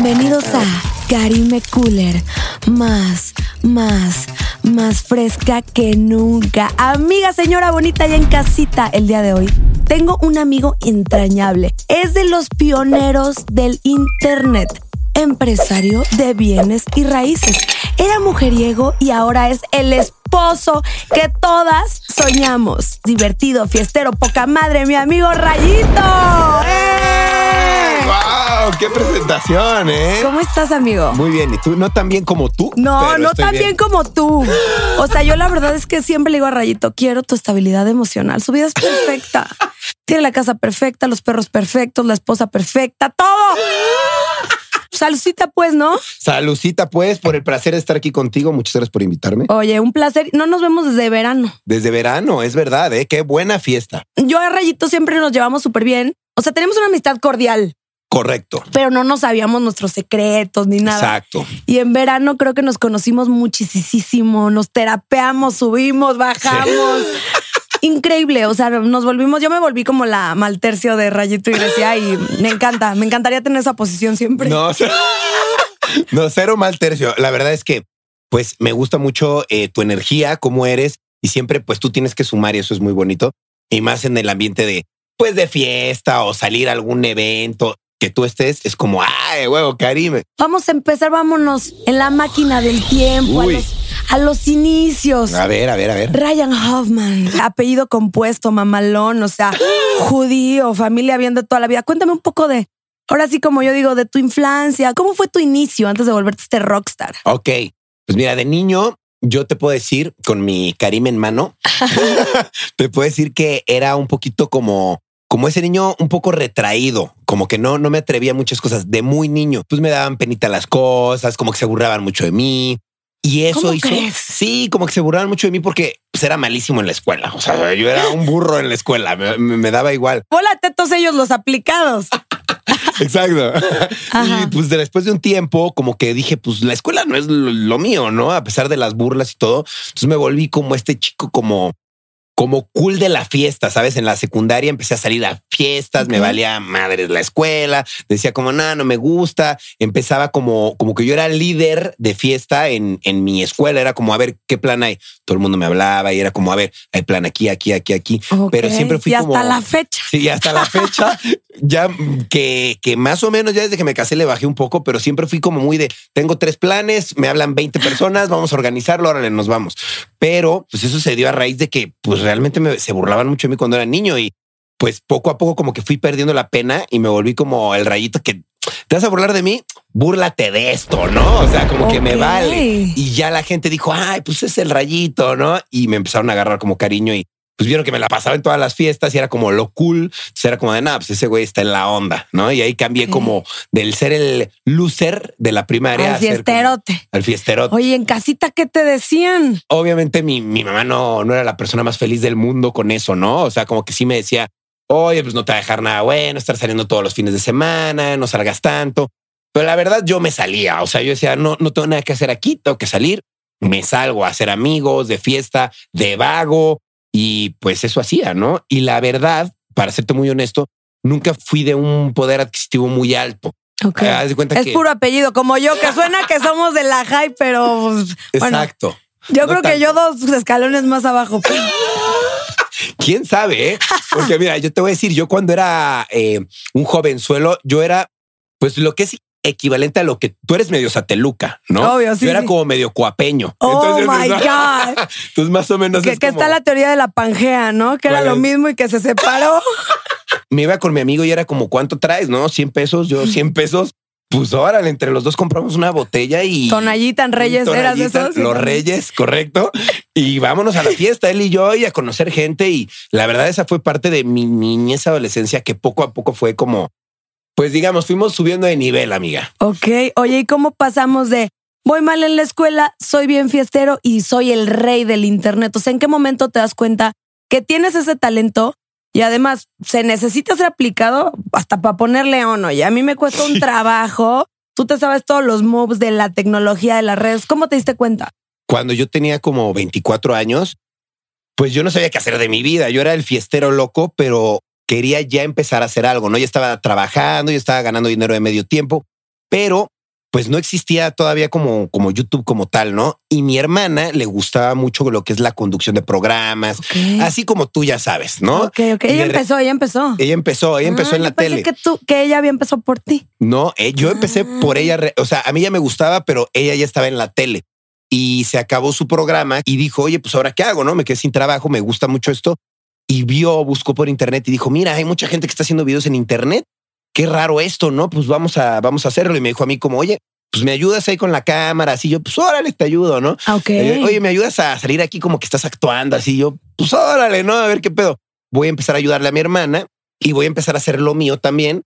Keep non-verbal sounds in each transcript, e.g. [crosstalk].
Bienvenidos a Karime Cooler. Más, más, más fresca que nunca. Amiga, señora bonita, ya en casita el día de hoy. Tengo un amigo entrañable. Es de los pioneros del Internet. Empresario de bienes y raíces. Era mujeriego y ahora es el esposo que todas soñamos. Divertido, fiestero, poca madre, mi amigo Rayito. ¡Eh! ¡Wow! ¡Qué presentación, eh! ¿Cómo estás, amigo? Muy bien. ¿Y tú? No tan bien como tú. No, no tan bien. como tú. O sea, yo la verdad es que siempre le digo a Rayito, quiero tu estabilidad emocional. Su vida es perfecta. Tiene la casa perfecta, los perros perfectos, la esposa perfecta, todo. Saludcita, pues, ¿no? Salucita, pues, por el placer de estar aquí contigo. Muchas gracias por invitarme. Oye, un placer. No nos vemos desde verano. Desde verano, es verdad, ¿eh? Qué buena fiesta. Yo a Rayito siempre nos llevamos súper bien. O sea, tenemos una amistad cordial, Correcto. pero no nos sabíamos nuestros secretos ni nada. Exacto. Y en verano creo que nos conocimos muchísimo, nos terapeamos, subimos, bajamos. [laughs] Increíble, o sea, nos volvimos, yo me volví como la maltercio de Rayito Iglesia y me encanta, me encantaría tener esa posición siempre. No, [laughs] no, cero mal tercio. La verdad es que, pues, me gusta mucho eh, tu energía, cómo eres, y siempre, pues, tú tienes que sumar y eso es muy bonito. Y más en el ambiente de, pues, de fiesta o salir a algún evento que tú estés, es como, ay, huevo, Karime. Vamos a empezar, vámonos en la máquina del tiempo, a los, a los inicios. A ver, a ver, a ver. Ryan Hoffman, apellido compuesto, mamalón, o sea, [gasps] judío, familia bien de toda la vida. Cuéntame un poco de, ahora sí como yo digo, de tu infancia. ¿Cómo fue tu inicio antes de volverte este rockstar? Ok, pues mira, de niño yo te puedo decir con mi Karim en mano, [laughs] [laughs] te puedo decir que era un poquito como como ese niño un poco retraído, como que no no me atrevía a muchas cosas de muy niño. Pues me daban penita las cosas, como que se burlaban mucho de mí. Y eso ¿Cómo hizo, crees? sí, como que se burlaban mucho de mí porque pues, era malísimo en la escuela. O sea, yo era un burro en la escuela, me, me- me daba igual. Volate todos ellos los aplicados. [laughs] Exacto. Ajá. Y pues de- después de un tiempo, como que dije, pues la escuela no es lo, lo mío, ¿no? A pesar de las burlas y todo. Entonces me volví como este chico, como, como cool de la fiesta, ¿sabes? En la secundaria empecé a salir a fiestas, me valía madres la escuela, decía como, nada, no me gusta. Empezaba como, como que yo era líder de fiesta en, en mi escuela. Era como, a ver, ¿qué plan hay? Todo el mundo me hablaba y era como, a ver, hay plan aquí, aquí, aquí, aquí. Pero siempre fui y hasta como... la fecha. Sí, hasta la fecha, [laughs] ya que, que más o menos ya desde que me casé le bajé un poco, pero siempre fui como muy de tengo tres planes, me hablan 20 personas, vamos a organizarlo, órale, nos vamos. Pero pues eso se dio a raíz de que pues realmente me, se burlaban mucho de mí cuando era niño y pues poco a poco como que fui perdiendo la pena y me volví como el rayito que te vas a burlar de mí, búrlate de esto, ¿no? O sea, como que me vale. Y ya la gente dijo, ay, pues es el rayito, ¿no? Y me empezaron a agarrar como cariño y pues vieron que me la pasaba en todas las fiestas y era como lo cool. Entonces era como de nada, pues ese güey está en la onda, ¿no? Y ahí cambié como del ser el loser de la primaria Al fiesterote. al fiesterote. Oye, en casita, ¿qué te decían? Obviamente mi, mi mamá no, no era la persona más feliz del mundo con eso, ¿no? O sea, como que sí me decía, oye, pues no te va a dejar nada bueno, estar saliendo todos los fines de semana, no salgas tanto. Pero la verdad yo me salía, o sea, yo decía, no, no tengo nada que hacer aquí, tengo que salir, me salgo a hacer amigos, de fiesta, de vago, y pues eso hacía, ¿no? Y la verdad, para serte muy honesto, nunca fui de un poder adquisitivo muy alto. Ok. Eh, haz de cuenta Es que... puro apellido, como yo, que suena que [laughs] somos de la high, pero pues, bueno, Exacto. yo no creo que yo dos escalones más abajo. pero- [laughs] ¿Quién sabe? eh? Porque mira, yo te voy a decir, yo cuando era eh, un jovenzuelo, yo era pues lo que es equivalente a lo que tú eres medio sateluca, ¿no? Obvio, sí, Yo era sí. como medio cuapeño. Oh Entonces, my ¿no? God. [laughs] Entonces más o menos que, es que como- está la teoría de la Pangea, ¿no? Que era ¿Cuál lo mismo y que se separó. [laughs] me iba con mi amigo y era como, ¿cuánto traes? No, 100 pesos, yo [laughs] 100 pesos. Pues órale, entre los dos compramos una botella y... Tonallita en Reyes, ¿eras de esos? Los Reyes, correcto. Y vámonos a la fiesta, él y yo, y a conocer gente. Y la verdad, esa fue parte de mi niñez, adolescencia, que poco a poco fue como, pues digamos, fuimos subiendo de nivel, amiga. Ok, oye, ¿y cómo pasamos de voy mal en la escuela, soy bien fiestero y soy el rey del internet? O sea, ¿en qué momento te das cuenta que tienes ese talento? Y además, se necesita ser aplicado hasta para ponerle on. Oye, a mí me cuesta un [laughs] trabajo. Tú te sabes todos los moves de la tecnología de las redes. ¿Cómo te diste cuenta? Cuando yo tenía como 24 años, pues yo no sabía qué hacer de mi vida. Yo era el fiestero loco, pero quería ya empezar a hacer algo, ¿no? Ya estaba trabajando, ya estaba ganando dinero de medio tiempo. pero pues no existía todavía como, como YouTube como tal, ¿no? Y mi hermana le gustaba mucho lo que es la conducción de programas, así como tú ya sabes, ¿no? Ok, ok. Ella empezó, ella empezó. Ella empezó, ella empezó Ah, en la yo pensé tele. que tú, que ella había empezado por ti. No, eh, yo empecé Ah. por ella, o sea, a mí ya me gustaba, pero ella ya estaba en la tele y se acabó su programa y dijo, oye, pues ahora qué hago, ¿no? Me quedé sin trabajo, me gusta mucho esto. Y vio, buscó por internet y dijo, mira, hay mucha gente que está haciendo videos en internet. Qué raro esto, ¿no? Pues vamos a, vamos a hacerlo. Y me dijo a mí como, oye, pues me ayudas ahí con la cámara. Así yo, pues órale, te ayudo, ¿no? Ah, Ok. Eh, Oye, me ayudas a salir aquí como que estás actuando así. Yo, pues órale, no, a ver qué pedo. Voy a empezar a ayudarle a mi hermana y voy a empezar a hacer lo mío también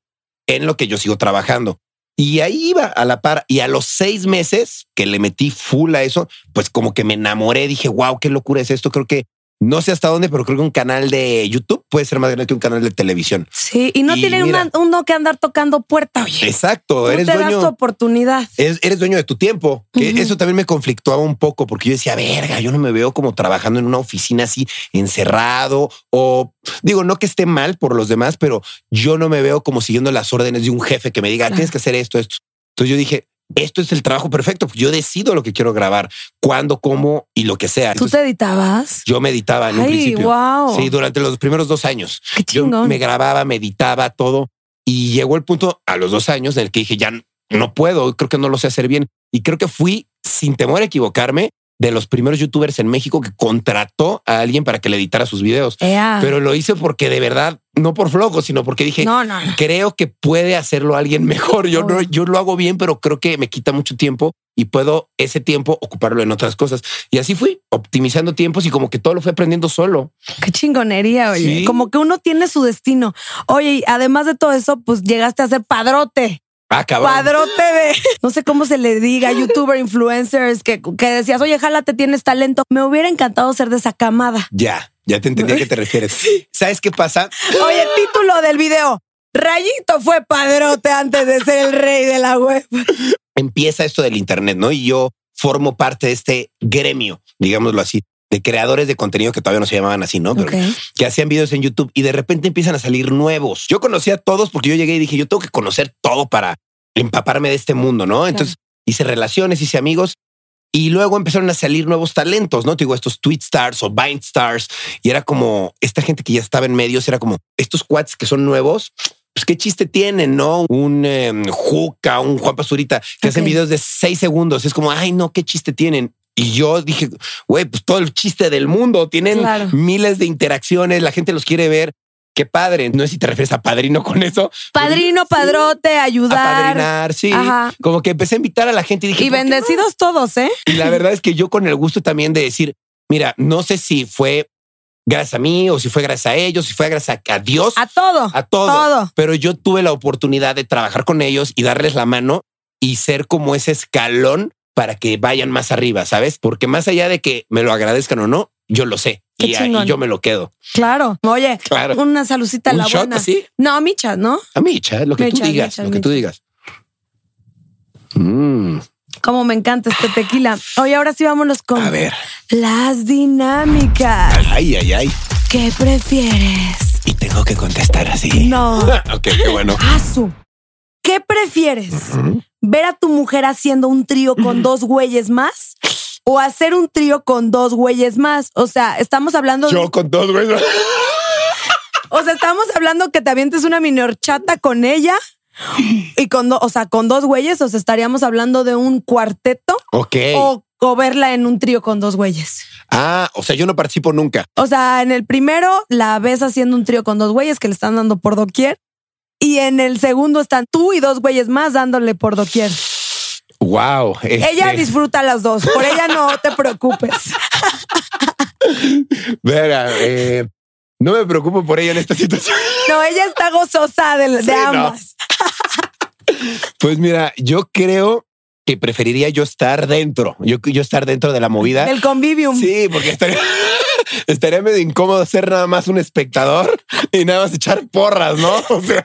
en lo que yo sigo trabajando. Y ahí iba a la par. Y a los seis meses que le metí full a eso, pues como que me enamoré. Dije, wow, qué locura es esto. Creo que no sé hasta dónde, pero creo que un canal de YouTube puede ser más grande que un canal de televisión. Sí, y no Y tiene mira. una- uno que andar tocando puerta, oye. Exacto. Tú eres te das tu dueño. oportunidad. es- eres dueño de tu tiempo. Que Ujú. Eso también me conflictuaba un poco porque yo decía, verga, yo no me veo como trabajando en una oficina así encerrado o digo, no que esté mal por los demás, pero yo no me veo como siguiendo las órdenes de un jefe que me diga, Claro. tienes que hacer esto, esto. Entonces yo dije, esto es el trabajo perfecto. Yo decido lo que quiero grabar, cuándo, cómo y lo que sea. ¿Tú Entonces, te editabas? yo meditaba en un Ay, principio. wow. Sí, durante los primeros dos años. Qué Yo me grababa, meditaba todo y llegó el punto a los dos años en el que dije ya no puedo, creo que no lo sé hacer bien y creo que fui sin temor a equivocarme de los primeros youtubers en México que contrató a alguien para que le editara sus videos, Ea. pero lo hice porque de verdad no por flojo, sino porque dije no, no, no. creo que puede hacerlo alguien mejor. Yo no, yo lo hago bien, pero creo que me quita mucho tiempo y puedo ese tiempo ocuparlo en otras cosas. Y así fui optimizando tiempos y como que todo lo fui aprendiendo solo. Qué chingonería, oye. Sí. Como que uno tiene su destino. Oye, y además de todo eso, pues llegaste a ser padrote. Ah, cabrón. Padrote de, no sé cómo se le diga, youtuber, influencers, que, que decías, oye, jálate, tienes talento. Me hubiera encantado ser de esa camada. Ya, ya te entendí a qué te [laughs] refieres. ¿Sabes qué pasa? Oye, título del video. Rayito fue padrote antes de ser el rey de la web. Empieza esto del Internet, ¿no? Y yo formo parte de este gremio, digámoslo así, de creadores de contenido que todavía no se llamaban así, ¿no? Pero que hacían videos en YouTube y de repente empiezan a salir nuevos. Yo conocí a todos porque yo llegué y dije, yo tengo que conocer todo para empaparme de este mundo, ¿no? Entonces hice relaciones, hice amigos y luego empezaron a salir nuevos talentos, ¿no? Te digo, estos tweet stars o Vine stars y era como esta gente que ya estaba en medios, era como estos quads que son nuevos. Pues qué chiste tienen, ¿no? Un eh, Juca, un Juan Pazurita que hacen videos de seis segundos. Es como, ay, no, qué chiste tienen. Y yo dije, güey, pues todo el chiste del mundo. Tienen Claro. miles de interacciones, la gente los quiere ver. Qué padre. No sé si te refieres a padrino con eso. Padrino, padrote, A ayudar. padrinar, sí. Ajá. Como que empecé a invitar a la gente y dije, Y bendecidos todos, ¿eh? Y la verdad es que yo con el gusto también de decir, mira, no sé si fue gracias a mí o si fue gracias a ellos, si fue gracias a, a Dios, A todo. a todo. todo. Pero yo tuve la oportunidad de trabajar con ellos y darles la mano y ser como ese escalón para que vayan más arriba, ¿sabes? Porque más allá de que me lo agradezcan o no, yo lo sé Qué y ahí yo me lo quedo. Claro. Oye, Claro. una salucita a Un la shot buena. así. No, michas, ¿no? A mí, cha, lo que tú digas, lo que tú digas. Mm, Como me encanta este tequila. Oye, ahora sí vámonos con a ver. las dinámicas. Ay, ay, ay. ¿Qué prefieres? Y tengo que contestar así. No. [laughs] ok, qué bueno. Asu. ¿Qué prefieres? ¿Ver a tu mujer haciendo un trío con dos güeyes más? ¿O hacer un trío con dos güeyes más? O sea, estamos hablando de- Yo con dos, güey. O sea, estamos hablando que te avientes una mini horchata con ella y con, do- o sea, con dos güeyes. O sea, estaríamos hablando de un cuarteto Ok. o, o verla en un trío con dos güeyes. Ah, o sea, yo no participo nunca. O sea, en el primero la ves haciendo un trío con dos güeyes que le están dando por doquier. Y en el segundo están tú y dos güeyes más dándole por doquier. Wow. Ella disfruta las dos. Por ella no te preocupes. [laughs] Verá, eh, no me preocupo por ella en esta situación. No, ella está gozosa de, de Sí, no. ambas. [laughs] Pues mira, yo creo que preferiría yo estar dentro. Yo, yo estar dentro de la movida. Del convivium. Sí, porque estaría, [laughs] estaría medio incómodo ser nada más un espectador y nada más echar porras, ¿no? O sea,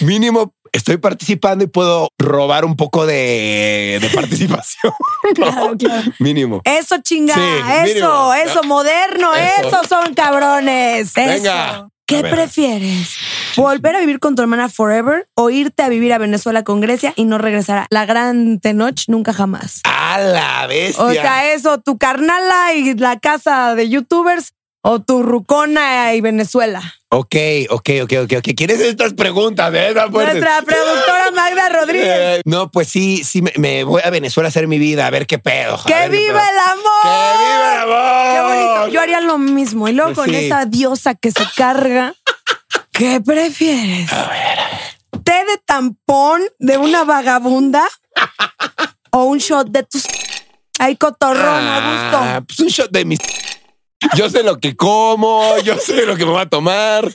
mínimo estoy participando y puedo robar un poco de, de participación. ¿no? [laughs] Claro, claro. Mínimo. Eso chinga, Sí, eso, mínimo. eso, moderno, Eso. esos son cabrones. Eso. Venga. ¿Qué A ver. prefieres? ¿Volver a vivir con tu hermana forever o irte a vivir a Venezuela con Grecia y no regresar a la gran Tenoch nunca jamás? A la bestia. O sea, eso, tu carnala y la casa de youtubers o tu rucona y Venezuela. ok, ok, ok, ok, ok. ¿Quieres estas preguntas? eh? Fuertes. Nuestra productora Magda Rodríguez. Eh, no, pues sí, sí, me, me voy a Venezuela a hacer mi vida, a ver qué pedo. a ¡Que ver viva el amor! ¡Que viva el amor! ¡Qué bonito! Yo haría lo mismo. Y luego Pues con sí. esa diosa que se carga, ¿qué prefieres? ¿Té de tampón de una vagabunda o un shot de tus... Ay, cotorrón, a Ah, gusto. pues un shot de mis. Yo sé lo que como, yo sé lo que me va a tomar.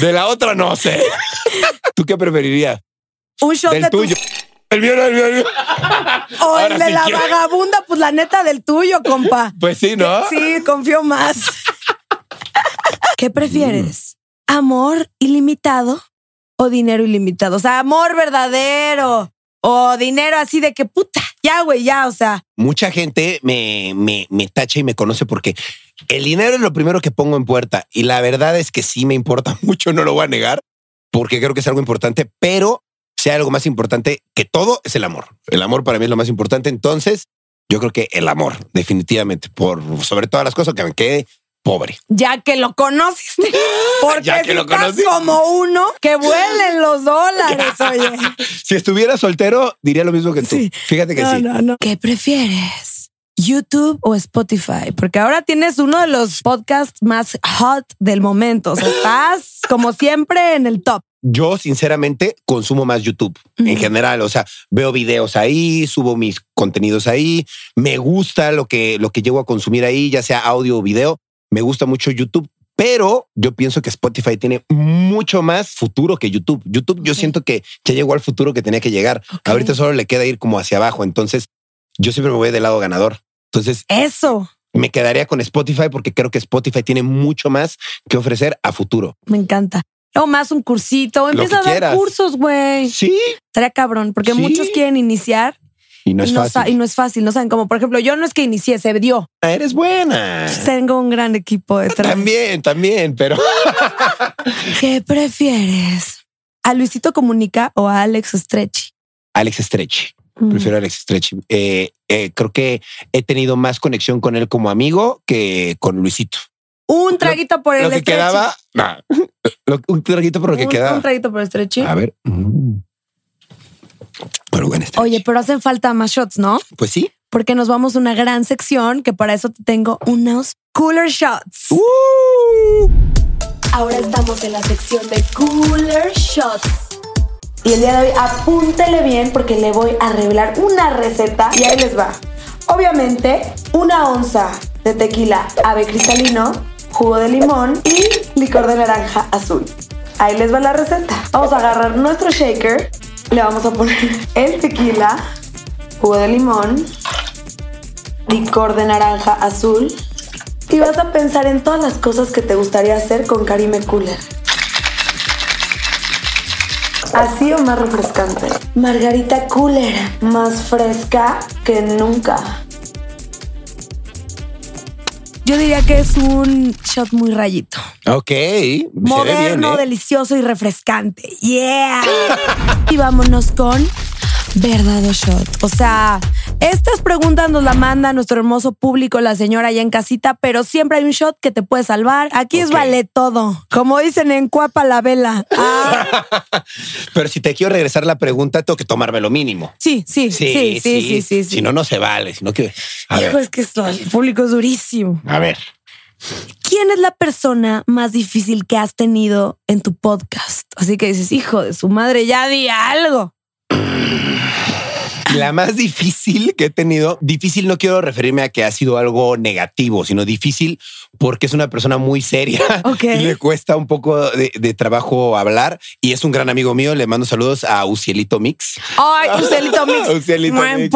De la otra no sé. ¿Tú qué preferirías? Un shot Del de tuyo. El mío el mío, el mío. O el de sí la quiero. vagabunda, pues la neta del tuyo, compa. Pues sí, ¿no? Sí, confío más. ¿Qué prefieres? ¿Amor ilimitado o dinero ilimitado? O sea, amor verdadero o dinero así de que puta, ya, güey, ya, o sea, Mucha gente me, me, me tacha y me conoce porque el dinero es lo primero que pongo en puerta. Y la verdad es que sí me importa [laughs] mucho, no lo voy a negar, porque creo que es algo importante, pero sea algo más importante que todo es el amor. El amor para mí es lo más importante. Entonces, yo creo que el amor, definitivamente, por sobre todas las cosas, que me quede pobre. ya que lo conociste. [gasps] Porque Ya que si lo estás conocí. como uno, que [gasps] vuelen los dólares, [laughs] oye. Si estuviera soltero, diría lo mismo que tú. Sí. Fíjate que No, sí. no, no. ¿Qué prefieres? YouTube o Spotify, porque ahora tienes uno de los podcasts más hot del momento. O sea, [gasps] estás como siempre en el top. Yo, sinceramente, consumo más YouTube en general. O sea, veo videos ahí, subo mis contenidos ahí. Me gusta lo que, lo que llego a consumir ahí, ya sea audio o video. Me gusta mucho YouTube, pero yo pienso que Spotify tiene mucho más futuro que YouTube. YouTube, yo siento que ya llegó al futuro que tenía que llegar. Ahorita solo le queda ir como hacia abajo. Entonces, yo siempre me voy del lado ganador. Entonces, Eso me quedaría con Spotify porque creo que Spotify tiene mucho más que ofrecer a futuro. me encanta. O más un cursito, empieza a dar quieras. cursos, güey. Sí. Estaría cabrón, porque Sí. muchos quieren iniciar Y no es y, no sa- fácil. y no es fácil. No saben, como por ejemplo, yo no es que inicié, se dio. Eres buena. Tengo un gran equipo detrás. También, también, pero [laughs] ¿Qué prefieres? ¿A Luisito Comunica o a Alex Stretchy? Alex Stretch. Mm. Prefiero a Alex Stretch. Eh, eh, creo que he tenido más conexión con él como amigo que con Luisito. Un traguito por el Lo que Stretchy. quedaba, nah. Lo- un traguito por lo que quedaba. un traguito por el Stretchy. A ver. Mm. Pero bueno. Oye, pero hacen falta más shots, ¿no? pues sí. Porque nos vamos a una gran sección que para eso te tengo unos cooler shots. Uh. Ahora estamos en la sección de cooler shots. Y el día de hoy apúntele bien porque le voy a revelar una receta y ahí les va. Obviamente, una onza de tequila ave cristalino, jugo de limón y licor de naranja azul. Ahí les va la receta. Vamos a agarrar nuestro shaker, le vamos a poner [laughs] el tequila, jugo de limón, licor de naranja azul y vas a pensar en todas las cosas que te gustaría hacer con Karime Cooler. Así o más refrescante. Margarita Cooler, más fresca que nunca. Yo diría que es un shot muy rayito. Ok. bien, Moderno, ¿eh? delicioso y refrescante. Yeah. [laughs] y vámonos con verdad o shot. O sea, estas preguntas nos la manda nuestro hermoso público, la señora allá en casita, pero siempre hay un shot que te puede salvar. Aquí es vale todo. Como dicen en Cuapa la vela. [laughs] Ah, Pero si te quiero regresar la pregunta, tengo que tomarme lo mínimo. sí, sí, sí, sí, sí, sí, sí. Si no, no se vale. Si no, que. A Hijo, ver. es que esto, el público es durísimo. A ver. ¿Quién es la persona más difícil que has tenido en tu podcast? Así que dices, hijo de su madre, ya di algo. [clears throat] La más difícil que he tenido, difícil no quiero referirme a que ha sido algo negativo, sino difícil porque es una persona muy seria [laughs] y le cuesta un poco de, de trabajo hablar y es un gran amigo mío. Le mando saludos a Ucielito Mix. Ay, Ucielito Mix. Ucielito Mix.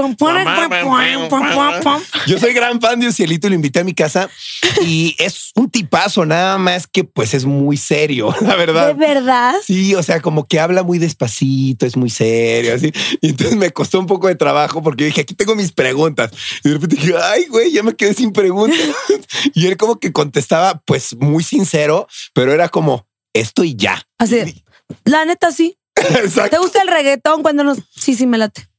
Yo soy gran fan de Ucielito y lo invité a mi casa y es un tipazo, nada más que pues es muy serio, [laughs] la ¿De verdad. verdad? Sí, o sea, como que habla muy despacito, es muy serio, así. Y entonces me costó un poco de trabajo porque dije, aquí tengo mis preguntas. Y de repente dije, ay, güey, ya me quedé sin preguntas. [laughs] y él como que contestaba, pues muy sincero, pero era como esto y ya. Así, la neta sí. Exacto. ¿Te gusta el reggaetón cuando nos... Sí, sí, me late.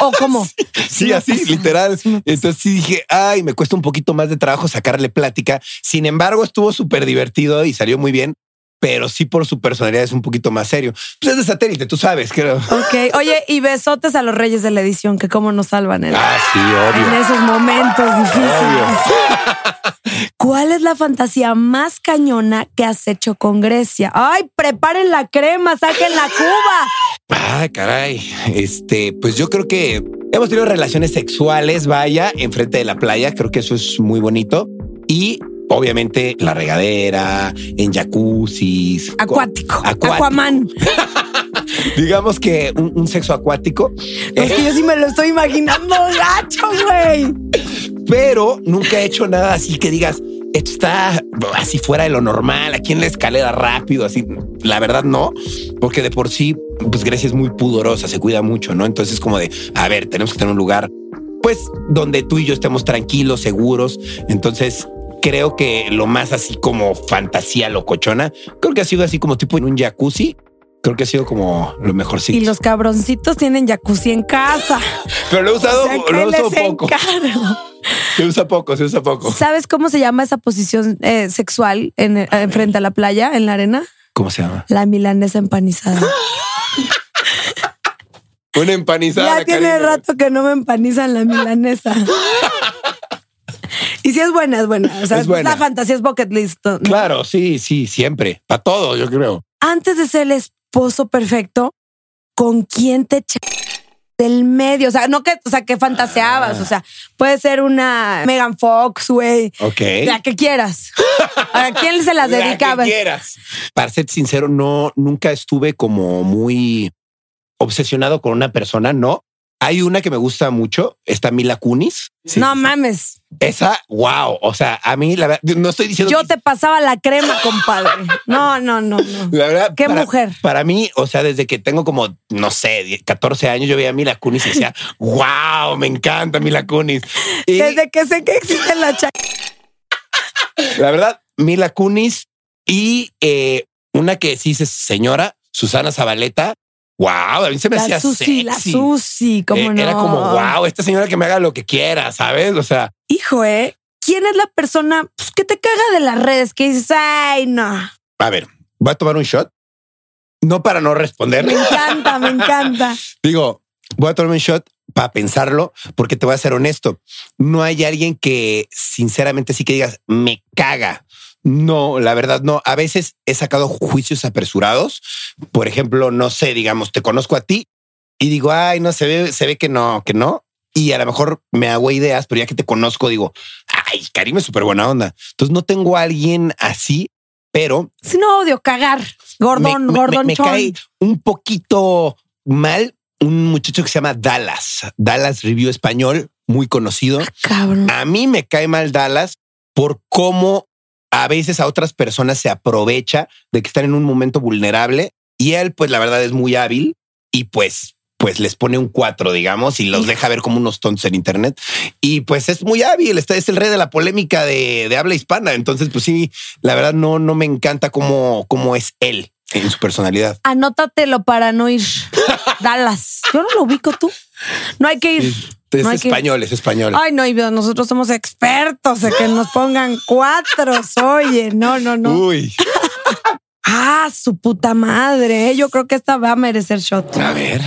¿O cómo? [laughs] Sí, así, pasa, literal. [laughs] Entonces sí dije, ay, me cuesta un poquito más de trabajo sacarle plática. Sin embargo, estuvo súper divertido y salió muy bien, pero sí por su personalidad es un poquito más serio. Pues es de satélite, tú sabes, creo. Ok, oye, y besotes a los reyes de la edición, que cómo nos salvan en, Ah, sí, en obvio. esos momentos difíciles. [laughs] ¿Cuál es la fantasía más cañona que has hecho con Grecia? Ay, preparen la crema, saquen la cuba. Ah, caray. Este, pues yo creo que hemos tenido relaciones sexuales, vaya, enfrente de la playa. Creo que eso es muy bonito. Y obviamente la regadera, en jacuzzis. Acuático, Acuático. Aquaman. [laughs] Digamos que un, un sexo acuático. Es que yo sí me lo estoy imaginando [laughs] gacho, güey. pero nunca he hecho nada así que digas, esto está así fuera de lo normal, aquí en la escalera rápido, así. La verdad no, porque de por sí, pues Grecia es muy pudorosa, se cuida mucho, ¿no? Entonces como de, a ver, tenemos que tener un lugar, pues, donde tú y yo estemos tranquilos, seguros. Entonces creo que lo más así como fantasía locochona, creo que ha sido así como tipo en un jacuzzi. Creo que ha sido como lo mejorcito. Y los cabroncitos tienen jacuzzi en casa. Pero lo he usado, O sea, lo ¿qué uso les poco. encargo? Se usa poco, se usa poco. ¿Sabes cómo se llama esa posición eh, sexual en, en frente a la playa, en la arena? ¿Cómo se llama? La milanesa empanizada. [laughs] Una empanizada. ya tiene cariño. rato que no me empanizan la milanesa. [laughs] si es buena, es buena. O sea, Es buena. la fantasía es bucket list. ¿no? Claro, sí, sí, siempre. Para todo, yo creo. Antes de ser el esposo perfecto, ¿con quién te echa del medio? O sea, no que, o sea, que fantaseabas. O sea, puede ser una Megan Fox, güey. Ok. La que quieras. ¿A quién se las [laughs] La que dedicabas? quieras. Para ser sincero, no, nunca estuve como muy obsesionado con una persona, no. Hay una que me gusta mucho, está Mila Kunis. Sí, no mames. Esa, wow. O sea, a mí la verdad, no estoy diciendo Yo que- te pasaba la crema, compadre. No, no, no, no. [laughs] La verdad, Qué para- mujer. Para mí, o sea, desde que tengo como, no sé, 10, 14 años, yo veía a Mila Kunis y decía, [laughs] wow, me encanta Mila Kunis. Y Desde que sé que existe la cha la verdad, Mila Kunis y eh, una que sí señora, Susana Zabaleta. Wow, a mí se me hacía La Susi, la sexy. Susi, Eh, cómo no. Era como, wow, esta señora que me haga lo que quiera, ¿sabes? O sea, Hijo, ¿eh? ¿Quién es la persona pues, que te caga de las redes? Que dices, ay, no. a ver, voy a tomar un shot. No para no responder. Me encanta, me encanta. [laughs] Digo, voy a tomarme un shot para pensarlo, porque te voy a ser honesto. No hay alguien que sinceramente sí que digas, me caga. No, la verdad no. A veces he sacado juicios apresurados. Por ejemplo, no sé, digamos, te conozco a ti y digo, ay, no, se ve, se ve que no, que no. Y a lo mejor me hago ideas, pero ya que te conozco, digo, ay, Karim es súper buena onda. Entonces no tengo a alguien así, pero Si no odio cagar. Gordón, me, me- cae un poquito mal un muchacho que se llama Dallas. Dallas Review Español, muy conocido. Cabrón. A mí me cae mal Dallas por cómo a veces a otras personas se aprovecha de que están en un momento vulnerable y él, pues la verdad es muy hábil y pues, pues les pone un cuatro, digamos, y los deja ver como unos tontos en Internet. Y pues es muy hábil, está, es el rey de la polémica de, de habla hispana. Entonces, pues sí, la verdad no, no me encanta cómo, cómo es él en su personalidad. Anótatelo para no ir. [laughs] Dallas. Yo no lo ubico tú. No hay que ir. Es No que español, es español. Ay, no, y nosotros somos expertos en que nos pongan cuatro. Oye, no, no, no. Uy, [laughs] Ah, su puta madre. ¿eh? Yo creo que esta va a merecer shot. a ver.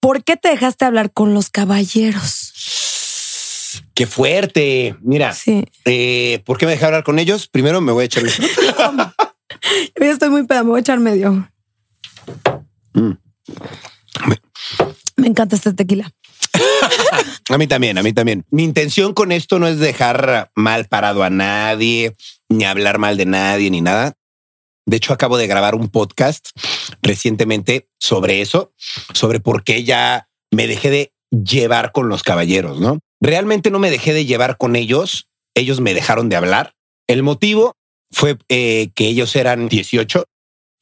¿Por qué te dejaste hablar con los caballeros? Qué fuerte. Mira, Sí. eh, ¿por qué me dejé hablar con ellos? Primero me voy a echar [laughs] [laughs] Yo ya estoy muy peda, me voy a echar medio. Mm. Me encanta este tequila. [laughs] A mí también, a mí también. Mi intención con esto no es dejar mal parado a nadie, ni hablar mal de nadie, ni nada. De hecho, acabo de grabar un podcast recientemente sobre eso, sobre por qué ya me dejé de llevar con los caballeros, ¿no? Realmente no me dejé de llevar con ellos, ellos me dejaron de hablar. El motivo fue eh, que ellos eran 18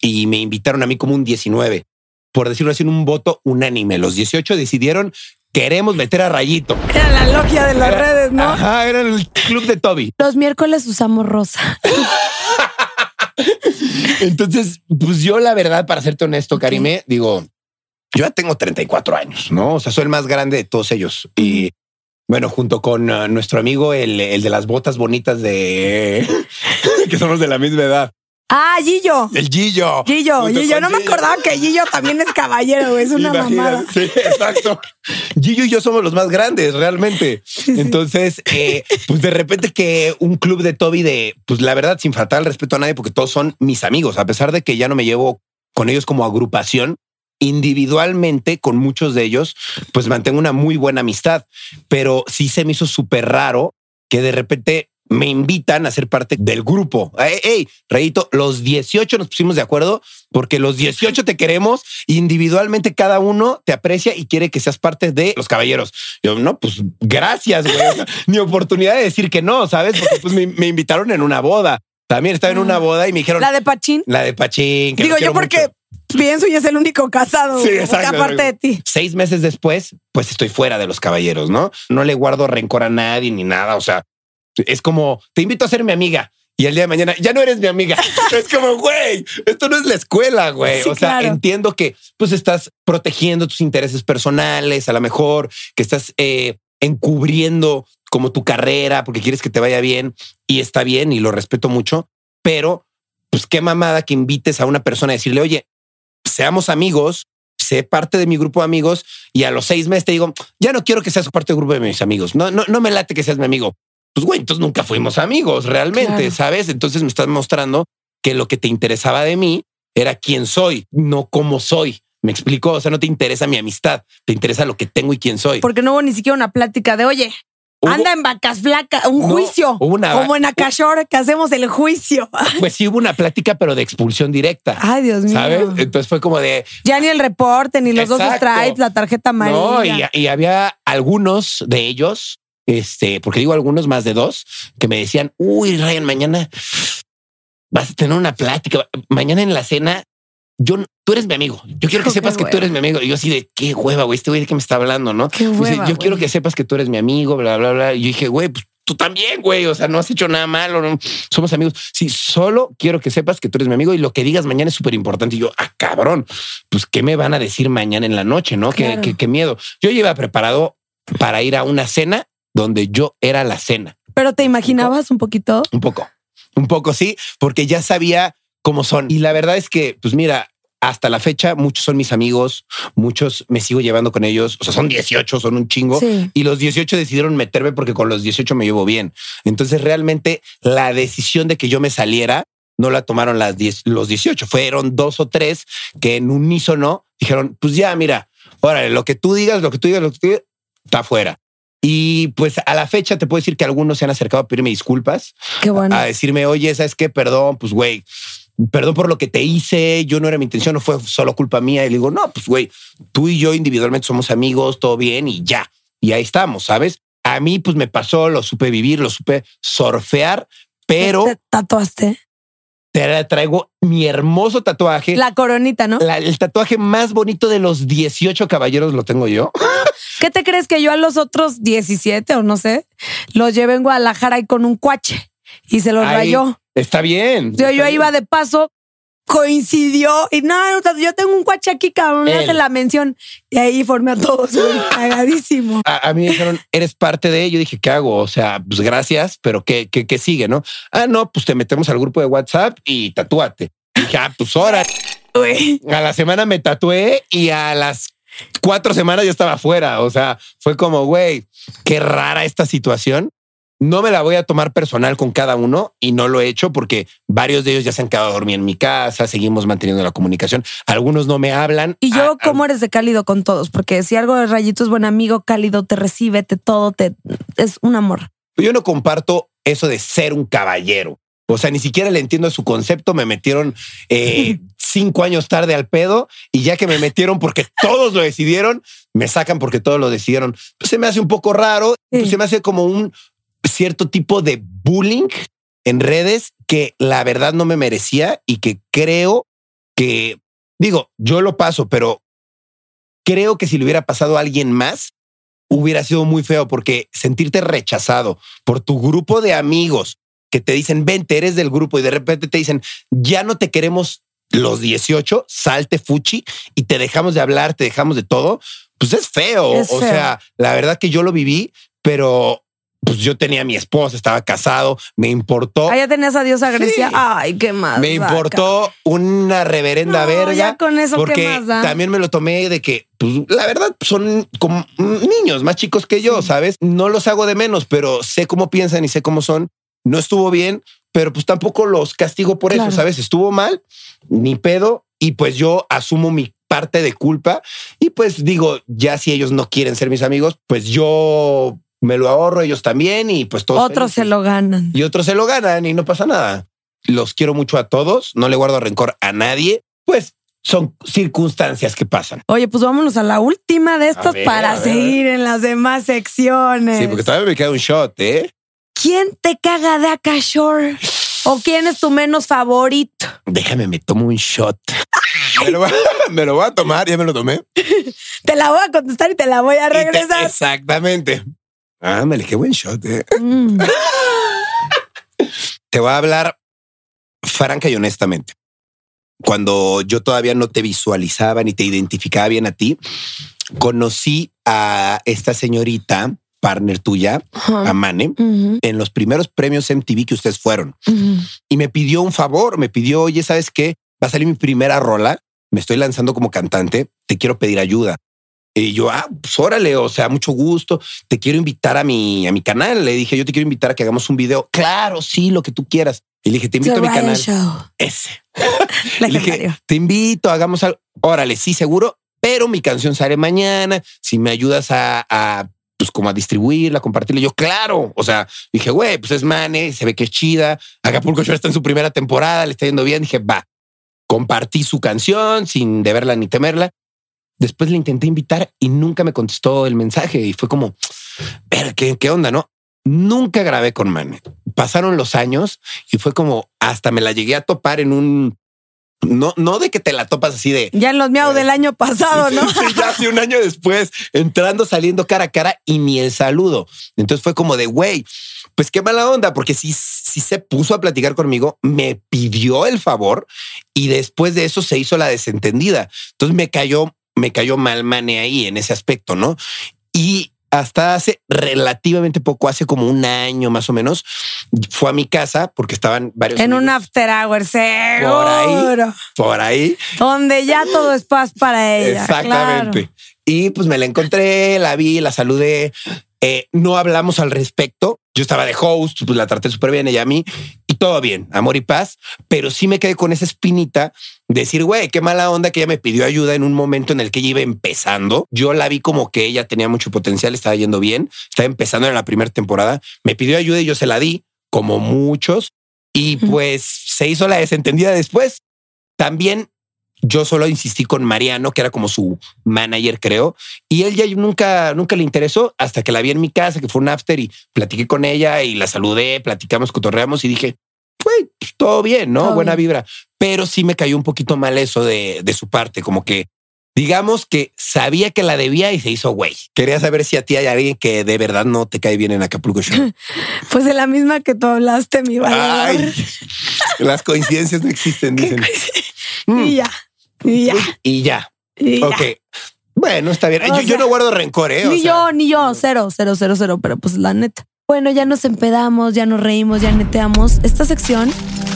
y me invitaron a mí como un 19, por decirlo así, en un voto unánime. Los 18 decidieron queremos meter a Rayito. Era la logia de las Era- redes, ¿no? Ajá, era el club de Toby. Los miércoles usamos rosa. [laughs] Entonces, pues yo la verdad, para serte honesto, Karime, digo, yo ya tengo 34 años, ¿no? O sea, soy el más grande de todos ellos. Y bueno, junto con uh, nuestro amigo, el, el de las botas bonitas de... [laughs] que somos de la misma edad. Ah, Gillo. El Gillo. Gillo, Gillo. No me acordaba que Gillo también es caballero, güey. Es una Imagínate, mamada. [laughs] Sí, exacto. Gillo y yo somos los más grandes, realmente. [laughs] sí. Entonces, eh, pues de repente que un club de Toby de, pues la verdad, sin faltar el respeto a nadie, porque todos son mis amigos, a pesar de que ya no me llevo con ellos como agrupación, individualmente con muchos de ellos, pues mantengo una muy buena amistad, pero sí se me hizo súper raro que de repente me invitan a ser parte del grupo. Hey, hey, Rayito, los 18 nos pusimos de acuerdo porque los 18 te queremos individualmente, cada uno te aprecia y quiere que seas parte de los caballeros. Yo, no, pues gracias, güey. [laughs] Ni oportunidad de decir que no, ¿sabes? Porque pues me, me invitaron en una boda. También estaba en una boda y me dijeron La de Pachín. la de Pachín. que Digo yo porque mucho. pienso y es el único casado. Sí, exacto. Aparte de ti. Seis meses después, pues estoy fuera de los caballeros, ¿no? No le guardo rencor a nadie ni nada. O sea, es como te invito a ser mi amiga. Y el día de mañana ya no eres mi amiga. [laughs] Es como, güey, esto no es la escuela, güey. Sí, o sea, claro. entiendo que pues estás protegiendo tus intereses personales, a lo mejor que estás eh, encubriendo como tu carrera porque quieres que te vaya bien y está bien y lo respeto mucho, pero pues qué mamada que invites a una persona a decirle, oye, seamos amigos, sé parte de mi grupo de amigos y a los seis meses te digo, ya no quiero que seas parte del grupo de mis amigos. No, no, no me late que seas mi amigo. Pues güey, entonces nunca fuimos amigos realmente, Claro. ¿sabes? Entonces me estás mostrando que lo que te interesaba de mí era quién soy, no cómo soy. Me explico, o sea, no te interesa mi amistad, te interesa lo que tengo y quién soy. Porque no hubo ni siquiera una plática de, oye, Hubo- anda en vacas flacas, un No, juicio. hubo una- como en Acashore que hacemos el juicio. [laughs] Pues sí hubo una plática, pero de expulsión directa. Ay, Dios mío. ¿Sabes? Entonces fue como de, Ya ni el reporte, ni los dos stripes, la tarjeta amarilla. No, y, y había algunos de ellos, este, porque digo algunos más de dos, que me decían, uy, Ryan, mañana vas a tener una plática. Mañana en la cena, yo, tú eres mi amigo. Yo quiero que [laughs] Qué sepas que tú eres mi amigo. Y yo así de qué hueva, güey, este güey de qué me está hablando, ¿no? Qué dice, hueva, yo quiero que sepas que tú eres mi amigo, bla, bla, bla. Y yo dije, güey, pues tú también, güey. O sea, no has hecho nada malo. no- somos amigos. Sí, solo quiero que sepas que tú eres mi amigo y lo que digas mañana es súper importante. Y yo, ah, cabrón, pues qué me van a decir mañana en la noche, no? Qué, Claro. qué, qué miedo. Yo iba preparado para ir a una cena donde yo era la cena. Pero te imaginabas un poquito. Un poco, un poco sí, porque ya sabía cómo son. Y la verdad es que, pues mira, hasta la fecha, muchos son mis amigos, muchos me sigo llevando con ellos. O sea, son 18, son un chingo. Sí. Y los 18 decidieron meterme porque con los 18 me llevo bien. Entonces, realmente la decisión de que yo me saliera no la tomaron las 10, los 18. Fueron dos o tres que en unísono dijeron, pues ya, mira, órale, lo que tú digas, lo que tú digas, lo que tú digas, está fuera. Y pues a la fecha te puedo decir que algunos se han acercado a pedirme disculpas, Qué bueno. a decirme, oye, ¿sabes qué? Perdón, pues güey, perdón por lo que te hice, yo no era mi intención, no fue solo culpa mía. Y le digo, no, pues güey, tú y yo individualmente somos amigos, todo bien y ya. Y ahí estamos, ¿sabes? A mí pues me pasó, lo supe vivir, lo supe surfear, pero Te tatuaste. Te traigo mi hermoso tatuaje. La coronita, ¿no? La- el tatuaje más bonito de los 18 caballeros lo tengo yo. ¿Qué te crees que yo a los otros 17 o no sé, los llevé en Guadalajara y con un cuache y se los Ay, rayó? Está bien. Yo, está yo bien. iba de paso, coincidió y no, no, yo tengo un cuache aquí, cabrón, le hace la mención y ahí formé a todos, güey, [laughs] cagadísimo. A, a mí me dijeron, eres parte de ello. Dije, ¿qué hago? O sea, pues gracias, pero ¿qué, qué, qué sigue? No? Ah, no, pues te metemos al grupo de WhatsApp y tatúate. Dije, ah, pues ahora. A la semana me tatué y a las cuatro semanas ya estaba fuera. O sea, fue como, güey, qué rara esta situación. No me la voy a tomar personal con cada uno y no lo he hecho porque varios de ellos ya se han quedado a dormir en mi casa, seguimos manteniendo la comunicación. Algunos no me hablan. Y yo, Ah, ¿cómo eres de cálido con todos? Porque si algo de rayito es buen amigo, cálido, te recibe, te todo, te es un amor. Yo no comparto eso de ser un caballero. O sea, ni siquiera le entiendo su concepto. Me metieron eh, [laughs] cinco años tarde al pedo y ya que me metieron porque todos lo decidieron, me sacan porque todos lo decidieron. Pues se me hace un poco raro. Sí. Pues se me hace como un cierto tipo de bullying en redes que la verdad no me merecía y que creo que, digo, yo lo paso, pero creo que si le hubiera pasado a alguien más, hubiera sido muy feo porque sentirte rechazado por tu grupo de amigos que te dicen, vente, eres del grupo y de repente te dicen, ya no te queremos los 18, salte fuchi y te dejamos de hablar, te dejamos de todo, pues es feo. Es o feo. sea, la verdad que yo lo viví, pero pues yo tenía a mi esposa, estaba casado, me importó. Ah, ya tenías a Dios a Grecia. Sí. Ay, qué más. Me vaca. importó una reverenda No, verga. ya con eso, ¿qué porque más da? también me lo tomé de que, pues, la verdad, son como niños más chicos que yo, ¿sabes? No los hago de menos, pero sé cómo piensan y sé cómo son. No estuvo bien, pero pues tampoco los castigo por Claro. eso, ¿sabes? Estuvo mal, ni pedo, y pues yo asumo mi parte de culpa y pues digo, ya si ellos no quieren ser mis amigos, pues yo me lo ahorro ellos también y pues todos Otros se lo ganan. y otros se lo ganan y no pasa nada. Los quiero mucho a todos, no le guardo rencor a nadie, pues son circunstancias que pasan. Oye, pues vámonos a la última de estas ver, para seguir en las demás secciones. Sí, porque todavía me queda un shot, ¿eh? ¿Quién te caga de Akashore? ¿O quién es tu menos favorito? Déjame, me tomo un shot. Me lo, [laughs] me lo voy a tomar, ya me lo tomé. [laughs] Te la voy a contestar y te la voy a te- regresar. exactamente. Ah, me qué buen shot, ¿eh? Mm. Te voy a hablar franca y honestamente. Cuando yo todavía no te visualizaba ni te identificaba bien a ti, conocí a esta señorita, partner tuya. Amane, en los primeros premios MTV que ustedes fueron y me pidió un favor, me pidió, oye, ¿sabes qué? Va a salir mi primera rola, me estoy lanzando como cantante, te quiero pedir ayuda. Y yo, ah, pues órale, o sea, mucho gusto, te quiero invitar a mi, a mi canal. Le dije, yo te quiero invitar a que hagamos un video. Claro, sí, lo que tú quieras. Y le dije, te invito The a mi Ryan canal. Show. Ese. [laughs] Le dije, te invito, hagamos algo. Órale, sí, seguro, pero mi canción sale mañana. Si me ayudas a, a, pues como a distribuirla, compartirla. Yo, claro. O sea, dije, güey, pues es Mane, se ve que es chida. Acapulco Shore está en su primera temporada, le está yendo bien. Dije, va. Compartí su canción sin deberla ni temerla. Después le intenté invitar y nunca me contestó el mensaje y fue como, ver qué, qué onda, no? Nunca grabé con Mane. Pasaron los años y fue como hasta me la llegué a topar en un no, no de que te la topas así de Ya en los miau del año pasado, ¿no? [laughs] Sí, ya hace un año después, entrando, saliendo cara a cara y ni el saludo. Entonces fue como de güey, pues qué mala onda, porque si, si se puso a platicar conmigo, me pidió el favor y después de eso se hizo la desentendida. Entonces me cayó, me cayó mal mane ahí en ese aspecto, no? Y hasta hace relativamente poco, hace como un año más o menos, fue a mi casa porque estaban varios En un after hour, Por seguro. por ahí Donde ya todo es paz para ella. Exactamente. claro. Y pues me la encontré, la vi, la saludé. Eh, no hablamos al respecto. Yo estaba de host, pues la traté súper bien ella a mí todo bien, amor y paz. Pero sí me quedé con esa espinita de decir, güey, qué mala onda que ella me pidió ayuda en un momento en el que ella iba empezando. Yo la vi como que ella tenía mucho potencial, estaba yendo bien, estaba empezando en la primera temporada. Me pidió ayuda y yo se la di, como muchos. Y pues se hizo la desentendida después. También yo solo insistí con Mariano, que era como su manager, creo, y él ya nunca, nunca le interesó hasta que la vi en mi casa, que fue un after y platiqué con ella y la saludé, platicamos, cotorreamos y dije, güey, todo bien, ¿no? Todo Buena bien. vibra. Pero sí me cayó un poquito mal eso de, de su parte, como que digamos que sabía que la debía y se hizo güey. Quería saber si a ti hay alguien que de verdad no te cae bien en Acapulco Show. [laughs] Pues de la misma que tú hablaste, mi valedor. Ay, las [laughs] coincidencias no existen, dicen. Mm. Y ya. Y ya. Y ya. y ya. Ok. Bueno, está bien. Yo, yo no guardo rencor, ¿eh? O Ni sea, yo, ni yo. Cero, cero, cero, cero. Pero pues la neta. Bueno, ya nos empedamos, ya nos reímos, ya neteamos. Esta sección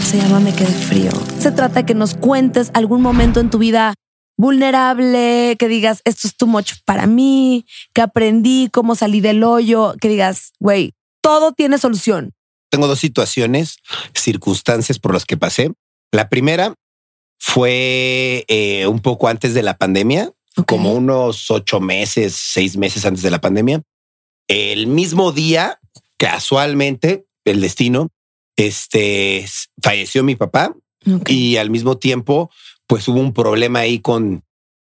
se llama Me quedé frío. Se trata de que nos cuentes algún momento en tu vida vulnerable, que digas, esto es too much para mí, que aprendí, cómo salí del hoyo, que digas, güey, todo tiene solución. Tengo dos situaciones, circunstancias por las que pasé. La primera fue eh, un poco antes de la pandemia, como unos ocho meses, seis meses antes de la pandemia. El mismo día, casualmente, el destino, este falleció mi papá y al mismo tiempo, pues hubo un problema ahí con,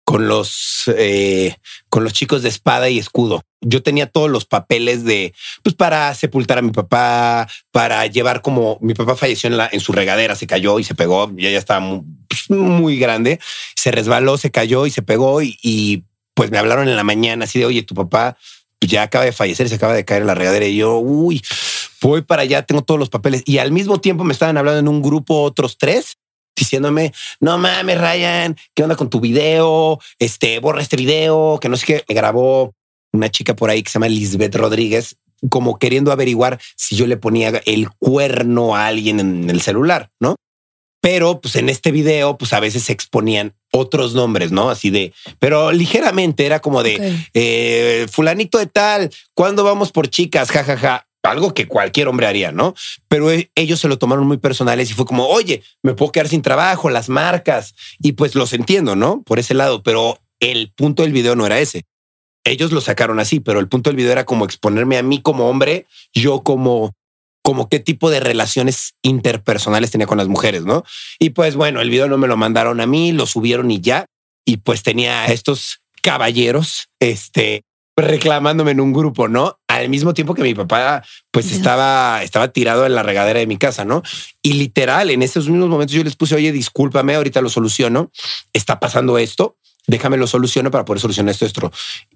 con los eh, con los chicos de espada y escudo. Yo tenía todos los papeles de pues para sepultar a mi papá, para llevar como mi papá falleció en la en su regadera, se cayó y se pegó. Y ella estaba muy, pues, muy grande, se resbaló, se cayó y se pegó y, y, pues me hablaron en la mañana así de oye, tu papá ya acaba de fallecer, se acaba de caer en la regadera y yo, uy, voy para allá, tengo todos los papeles. Y al mismo tiempo me estaban hablando en un grupo otros tres diciéndome, no mames, Ryan, ¿qué onda con tu video? Este, borra este video, que no sé qué. Me grabó una chica por ahí que se llama Lisbeth Rodríguez, como queriendo averiguar si yo le ponía el cuerno a alguien en el celular, ¿no? Pero pues en este video, pues a veces se exponían otros nombres, ¿no? Así de, pero ligeramente era como de eh, fulanito de tal, ¿cuándo vamos por chicas? Ja, ja, ja. Algo que cualquier hombre haría, ¿no? Pero e, ellos se lo tomaron muy personales y fue como, oye, me puedo quedar sin trabajo, las marcas. Y pues los entiendo, ¿no? Por ese lado, pero el punto del video no era ese. Ellos lo sacaron así, pero el punto del video era como exponerme a mí como hombre, yo como como qué tipo de relaciones interpersonales tenía con las mujeres, ¿no? Y pues bueno, el video no me lo mandaron a mí, lo subieron y ya. Y pues tenía a estos caballeros, este, reclamándome en un grupo, ¿no? Al mismo tiempo que mi papá, pues estaba, estaba tirado en la regadera de mi casa, ¿no? Y literal, en esos mismos momentos yo les puse, oye, discúlpame, ahorita lo soluciono, está pasando esto, déjame lo soluciono para poder solucionar esto, esto.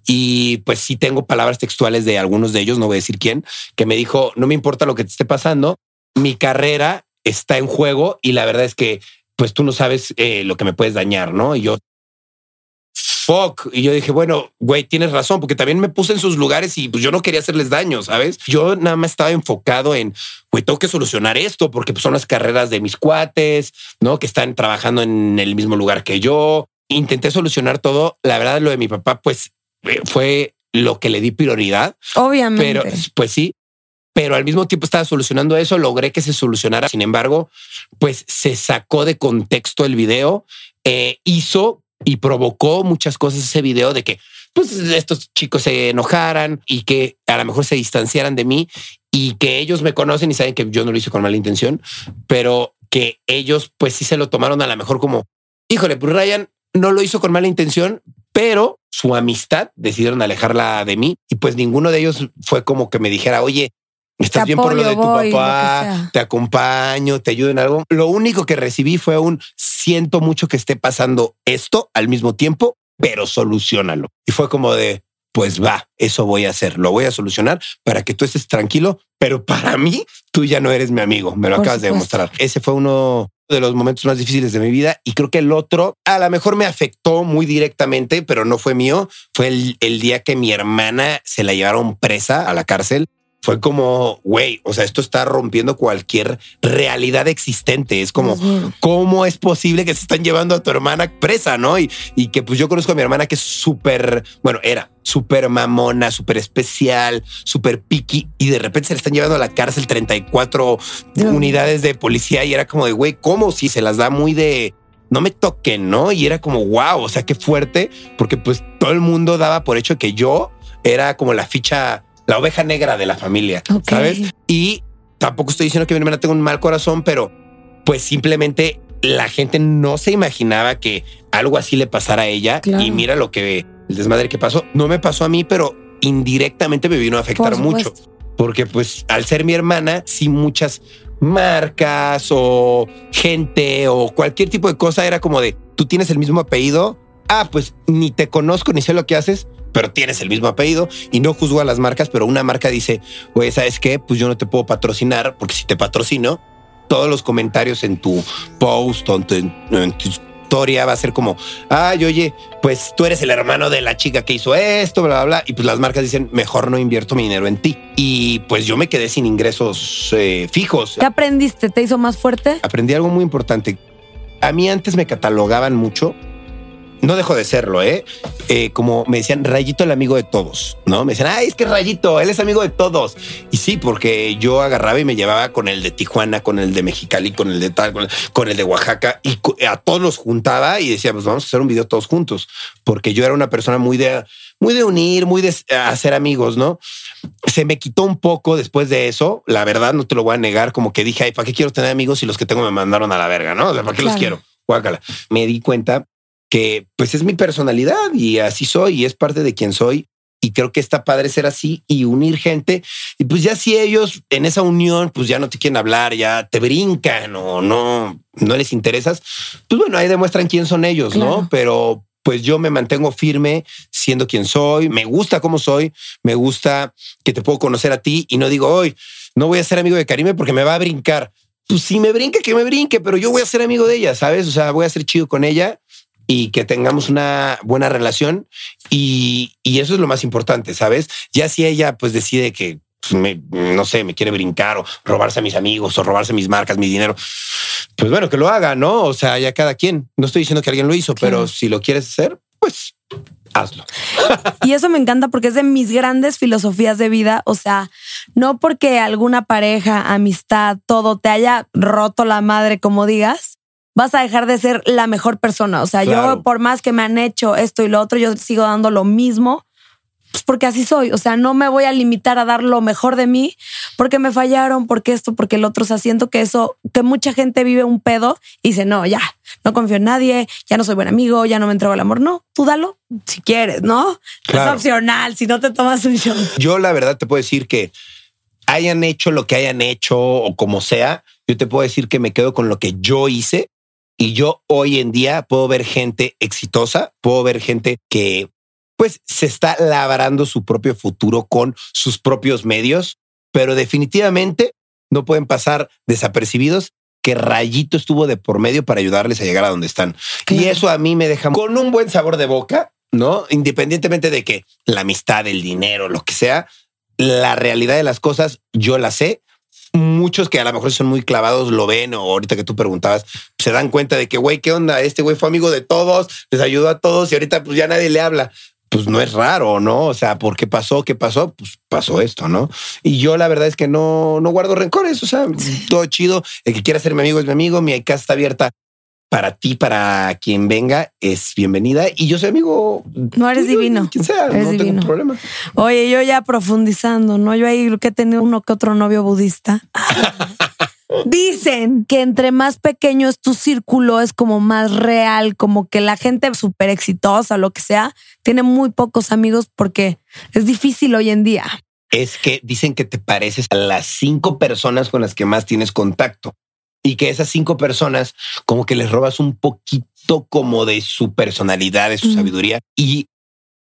Y pues sí tengo palabras textuales de algunos de ellos, no voy a decir quién, que me dijo, no me importa lo que te esté pasando, mi carrera está en juego y la verdad es que pues tú no sabes eh, lo que me puedes dañar, ¿no? Y yo, fuck. Y yo dije, bueno, güey, tienes razón, porque también me puse en sus lugares y pues yo no quería hacerles daño, ¿sabes? Yo nada más estaba enfocado en, güey, tengo que solucionar esto porque pues, son las carreras de mis cuates, ¿no? Que están trabajando en el mismo lugar que yo. Intenté solucionar todo. La verdad, lo de mi papá, pues eh, fue lo que le di prioridad. Obviamente. Pero pues sí, pero al mismo tiempo estaba solucionando eso, logré que se solucionara. Sin embargo, pues se sacó de contexto el video, eh, hizo y provocó muchas cosas ese video de que pues estos chicos se enojaran y que a lo mejor se distanciaran de mí y que ellos me conocen y saben que yo no lo hice con mala intención, pero que ellos pues sí se lo tomaron a lo mejor como, híjole, pues Ryan no lo hizo con mala intención, pero su amistad decidieron alejarla de mí y pues ninguno de ellos fue como que me dijera, oye, Estás bien por lo de tu papá, te acompaño, te ayudo en algo. Lo único que recibí fue un siento mucho que esté pasando esto al mismo tiempo, pero solucionalo. Y fue como de, pues va, eso voy a hacer, lo voy a solucionar para que tú estés tranquilo, pero para mí tú ya no eres mi amigo, me lo acabas de demostrar. Ese fue uno de los momentos más difíciles de mi vida y creo que el otro a lo mejor me afectó muy directamente, pero no fue mío. Fue el, el día que mi hermana se la llevaron presa a la cárcel fue como, güey, o sea, esto está rompiendo cualquier realidad existente. Es como, ¿cómo es posible que se están llevando a tu hermana presa, no? Y, y que pues yo conozco a mi hermana que es súper, bueno, era súper mamona, súper especial, súper piqui, y de repente se le están llevando a la cárcel 34 unidades de policía y era como de, güey, ¿cómo si se las da muy de no me toquen, ¿no? Y era como, wow, o sea, qué fuerte, porque pues todo el mundo daba por hecho que yo era como la ficha la oveja negra de la familia, ¿sabes? Y tampoco estoy diciendo que mi hermana tenga un mal corazón, pero pues simplemente la gente no se imaginaba que algo así le pasara a ella. Y mira lo que el desmadre que pasó. No me pasó a mí, pero indirectamente me vino a afectar mucho. Porque pues al ser mi hermana, sí muchas marcas o gente o cualquier tipo de cosa era como de, tú tienes el mismo apellido, ah, pues ni te conozco ni sé lo que haces, pero tienes el mismo apellido y no juzgo a las marcas, pero una marca dice, güey, ¿sabes qué? Pues yo no te puedo patrocinar porque si te patrocino, todos los comentarios en tu post o en tu, historia va a ser como, ay, oye, pues tú eres el hermano de la chica que hizo esto, bla, bla, bla. Y pues las marcas dicen, mejor no invierto mi dinero en ti. Y pues yo me quedé sin ingresos eh, fijos. ¿Qué aprendiste? ¿Te hizo más fuerte? Aprendí algo muy importante. A mí antes me catalogaban mucho no dejo de serlo, ¿eh? ¿eh? Como me decían, Rayito el amigo de todos, ¿no? Me decían, ay, es que Rayito, él es amigo de todos. Y sí, porque yo agarraba y me llevaba con el de Tijuana, con el de Mexicali, con el de tal, con el, de Oaxaca, y a todos los juntaba y decía, pues vamos a hacer un video todos juntos, porque yo era una persona muy de, muy de unir, muy de hacer amigos, ¿no? Se me quitó un poco después de eso, la verdad, no te lo voy a negar, como que dije, ay, ¿para qué quiero tener amigos si los que tengo me mandaron a la verga, ¿no? ¿para qué los quiero? Guácala. Me di cuenta que pues es mi personalidad y así soy y es parte de quien soy. Y creo que está padre ser así y unir gente. Y pues ya si ellos en esa unión, pues ya no te quieren hablar, ya te brincan o no, no les interesas, pues bueno, ahí demuestran quién son ellos, ¿no? Pero pues yo me mantengo firme siendo quien soy, me gusta cómo soy, me gusta que te puedo conocer a ti y no digo, hoy no voy a ser amigo de Karime porque me va a brincar. Pues si me brinque, que me brinque, pero yo voy a ser amigo de ella, ¿sabes? O sea, voy a ser chido con ella y que tengamos una buena relación y, y eso es lo más importante, ¿sabes? Ya si ella pues decide que pues, me, no sé, me quiere brincar o robarse a mis amigos o robarse mis marcas, mi dinero, pues bueno, que lo haga, ¿no? O sea, ya cada quien. No estoy diciendo que alguien lo hizo, pero si lo quieres hacer, pues hazlo. [laughs] Y eso me encanta porque es de mis grandes filosofías de vida. O sea, no porque alguna pareja, amistad, todo te haya roto la madre, como digas, vas a dejar de ser la mejor persona. O sea, yo por más que me han hecho esto y lo otro, yo sigo dando lo mismo pues porque así soy. O sea, no me voy a limitar a dar lo mejor de mí porque me fallaron, porque esto, porque el otro. O sea, siento que eso, que mucha gente vive un pedo y dice, no, ya, no confío en nadie, ya no soy buen amigo, ya no me entrego el amor. No, tú dalo si quieres, ¿no? Es opcional, si no te tomas un show. Yo la verdad te puedo decir que hayan hecho lo que hayan hecho o como sea, yo te puedo decir que me quedo con lo que yo hice y yo hoy en día puedo ver gente exitosa, puedo ver gente que pues se está labrando su propio futuro con sus propios medios, pero definitivamente no pueden pasar desapercibidos que Rayito estuvo de por medio para ayudarles a llegar a donde están. Y eso a mí me deja con un buen sabor de boca, ¿no? Independientemente de que la amistad, el dinero, lo que sea, la realidad de las cosas yo la sé. Muchos que a lo mejor son muy clavados lo ven o ahorita que tú preguntabas, se dan cuenta de que, güey, ¿qué onda? Este güey fue amigo de todos, les ayudó a todos y ahorita pues ya nadie le habla pues no es raro, ¿no? O sea, ¿por qué pasó? ¿Qué pasó? Pues pasó esto, ¿no? Y yo la verdad es que no, no guardo rencores, o sea, todo chido. El que quiera ser mi amigo es mi amigo, mi casa está abierta para ti, para quien venga, es bienvenida. Y yo soy amigo. No eres divino. Quien sea, no tengo problema. Oye, yo ya profundizando, ¿no? Yo ahí que he tenido uno que otro novio budista. [laughs] Dicen que entre más pequeño es tu círculo, es como más real, como que la gente súper exitosa, lo que sea, tiene muy pocos amigos porque es difícil hoy en día. Es que dicen que te pareces a las cinco personas con las que más tienes contacto y que esas cinco personas como que les robas un poquito como de su personalidad, de su sabiduría y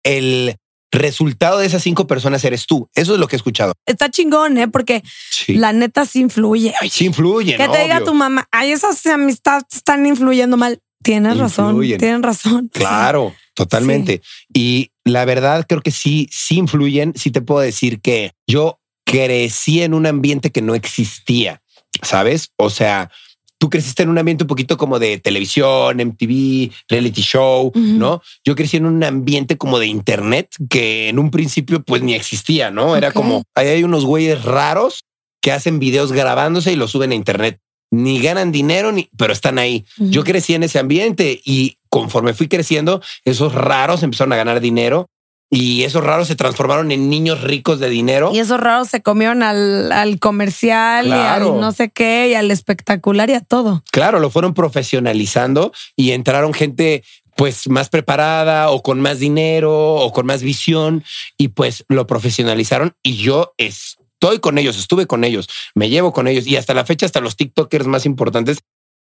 el resultado de esas cinco personas eres tú. Eso es lo que he escuchado. Está chingón, ¿eh? Porque la neta sí influye. sí influye. Que te diga tu mamá, ay, esas amistades están influyendo mal. Tienes razón, tienen razón. [laughs] Claro, totalmente. Y la verdad creo que sí, sí influyen. Sí te puedo decir que yo crecí en un ambiente que no existía, ¿sabes? O sea, tú creciste en un ambiente un poquito como de televisión, MTV, reality show, ¿no? Yo crecí en un ambiente como de internet que en un principio pues ni existía, ¿no? Era como, ahí hay unos güeyes raros que hacen videos grabándose y los suben a internet. Ni ganan dinero, ni, pero están ahí. Yo crecí en ese ambiente y conforme fui creciendo, esos raros empezaron a ganar dinero y esos raros se transformaron en niños ricos de dinero. Y esos raros se comieron al, comercial y al no sé qué y al espectacular y a todo. Claro, lo fueron profesionalizando y entraron gente pues más preparada o con más dinero o con más visión y pues lo profesionalizaron y yo estoy con ellos, estuve con ellos, me llevo con ellos y hasta la fecha hasta los TikTokers más importantes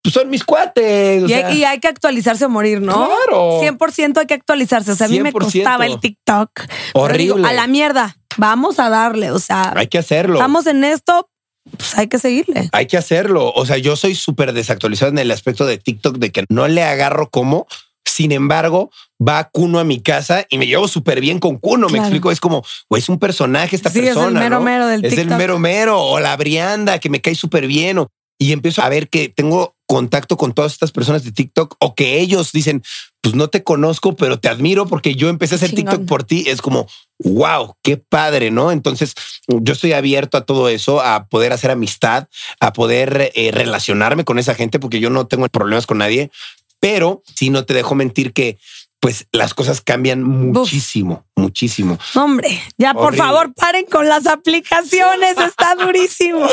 pues son mis cuates. Y, hay, que actualizarse o morir, ¿no? Claro. 100% hay que actualizarse. O sea, a mí me costaba el TikTok. Horrible. a la mierda. Vamos a darle. O sea, hay que hacerlo. Estamos en esto. Pues hay que seguirle. Hay que hacerlo. O sea, yo soy súper desactualizado en el aspecto de TikTok de que no le agarro como. Sin embargo, va Kuno a mi casa y me llevo súper bien con Kuno. Me explico. Es como, o es un personaje esta persona. Es el mero mero del Es el mero mero. O la Brianda que me cae súper bien. O, y empiezo a ver que tengo contacto con todas estas personas de TikTok o que ellos dicen, pues no te conozco, pero te admiro porque yo empecé a hacer TikTok por ti. Es como, wow, qué padre, ¿no? Entonces yo estoy abierto a todo eso, a poder hacer amistad, a poder eh, relacionarme con esa gente porque yo no tengo problemas con nadie, pero si no te dejo mentir que pues las cosas cambian muchísimo, muchísimo. Hombre, ya por favor paren con las aplicaciones, está [laughs] durísimo.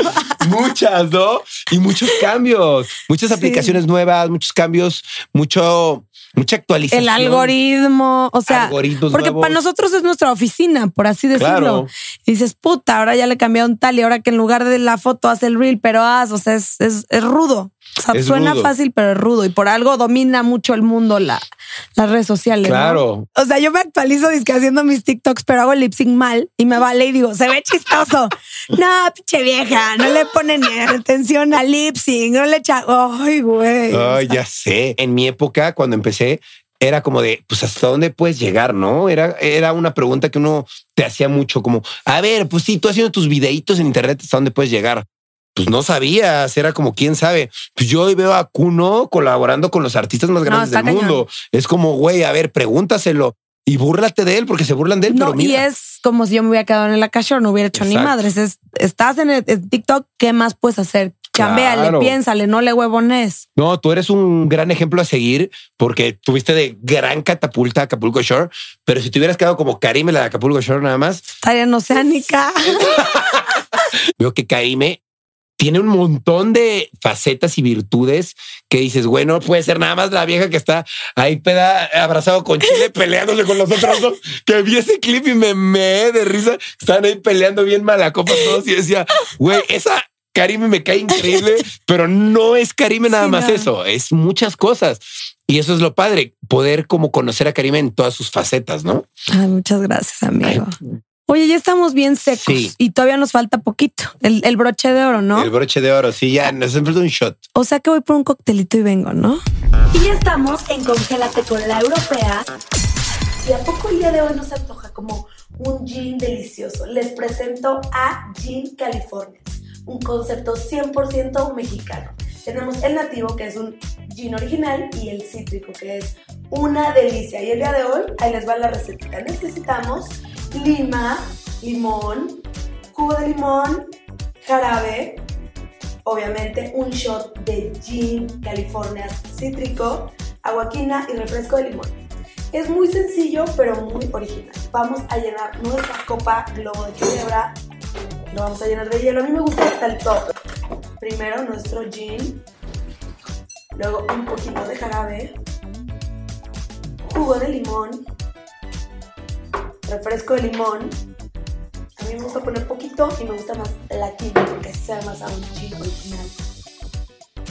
Muchas, ¿no? Y muchos cambios, muchas aplicaciones nuevas, muchos cambios, mucho, mucha actualización. El algoritmo, o sea, porque para nosotros es nuestra oficina, por así decirlo. Y dices, puta, ahora ya le cambiaron tal y ahora que en lugar de la foto hace el reel, pero haz, o sea, es, es, es rudo. O sea, Es suena rudo. fácil, pero es rudo. Y por algo domina mucho el mundo la, las redes sociales. ¿no? Claro. O sea, yo me actualizo dizque haciendo mis TikToks, pero hago el lip sync mal y me vale y digo, se ve chistoso. [laughs] No, pinche vieja, no le pone ni atención al lip sync, no le echa. Ay, güey. Ay, ya sé. En mi época, cuando empecé, era como de, pues, ¿hasta dónde puedes llegar? No era, era una pregunta que uno te hacía mucho, como, a ver, pues sí, tú haciendo tus videitos en internet, ¿hasta dónde puedes llegar? Pues no sabías, era como, quién sabe. Pues yo hoy veo a Kuno colaborando con los artistas más grandes del mundo. Es como, güey, a ver, pregúntaselo y búrrate de él porque se burlan de él. No, pero y mira, es como si yo me hubiera quedado en la calle o no hubiera hecho ni madres. Es, estás en, el, en TikTok, ¿qué más puedes hacer? Chambéale, Claro. piénsale, no le huevones. No, tú eres un gran ejemplo a seguir porque tuviste de gran catapulta a Acapulco Shore, pero si te hubieras quedado como Karime la de Acapulco Shore nada más, Estaría en Oceánica. [laughs] veo que Karime tiene un montón de facetas y virtudes que dices, bueno, no puede ser nada más la vieja que está ahí peda abrazado con Chile [laughs] peleándose con los otros dos. Que vi ese clip y me me de risa. Estaban ahí peleando bien mala copa todos y decía, güey, esa Karime me cae increíble, [laughs] pero no es Karime nada Sí, más no. eso, es muchas cosas. Y eso es lo padre, poder como conocer a Karime en todas sus facetas, ¿no? Ay, muchas gracias, amigo. Oye, ya estamos bien secos Sí. y todavía nos falta poquito. El, el broche de oro, ¿no? El broche de oro, sí, ya nos falta un shot. O sea que voy por un coctelito y vengo, ¿no? Y ya estamos en Congélate con la Europea. ¿Y a poco el día de hoy nos antoja como un gin delicioso? Les presento a Gin California, un concepto 100% mexicano. Tenemos el nativo, que es un gin original, y el cítrico, que es una delicia. Y el día de hoy, ahí les va la receta. Necesitamos lima, limón, jugo de limón, jarabe, obviamente un shot de gin California cítrico, aguaquina y refresco de limón. Es muy sencillo, pero muy original. Vamos a llenar nuestra copa globo de ginebra. Lo vamos a llenar de hielo. A mí me gusta hasta el top. Primero nuestro gin. Luego un poquito de jarabe. Jugo de limón. Refresco de limón. A mí me gusta poner poquito y me gusta más la química porque sabe más a un gin original.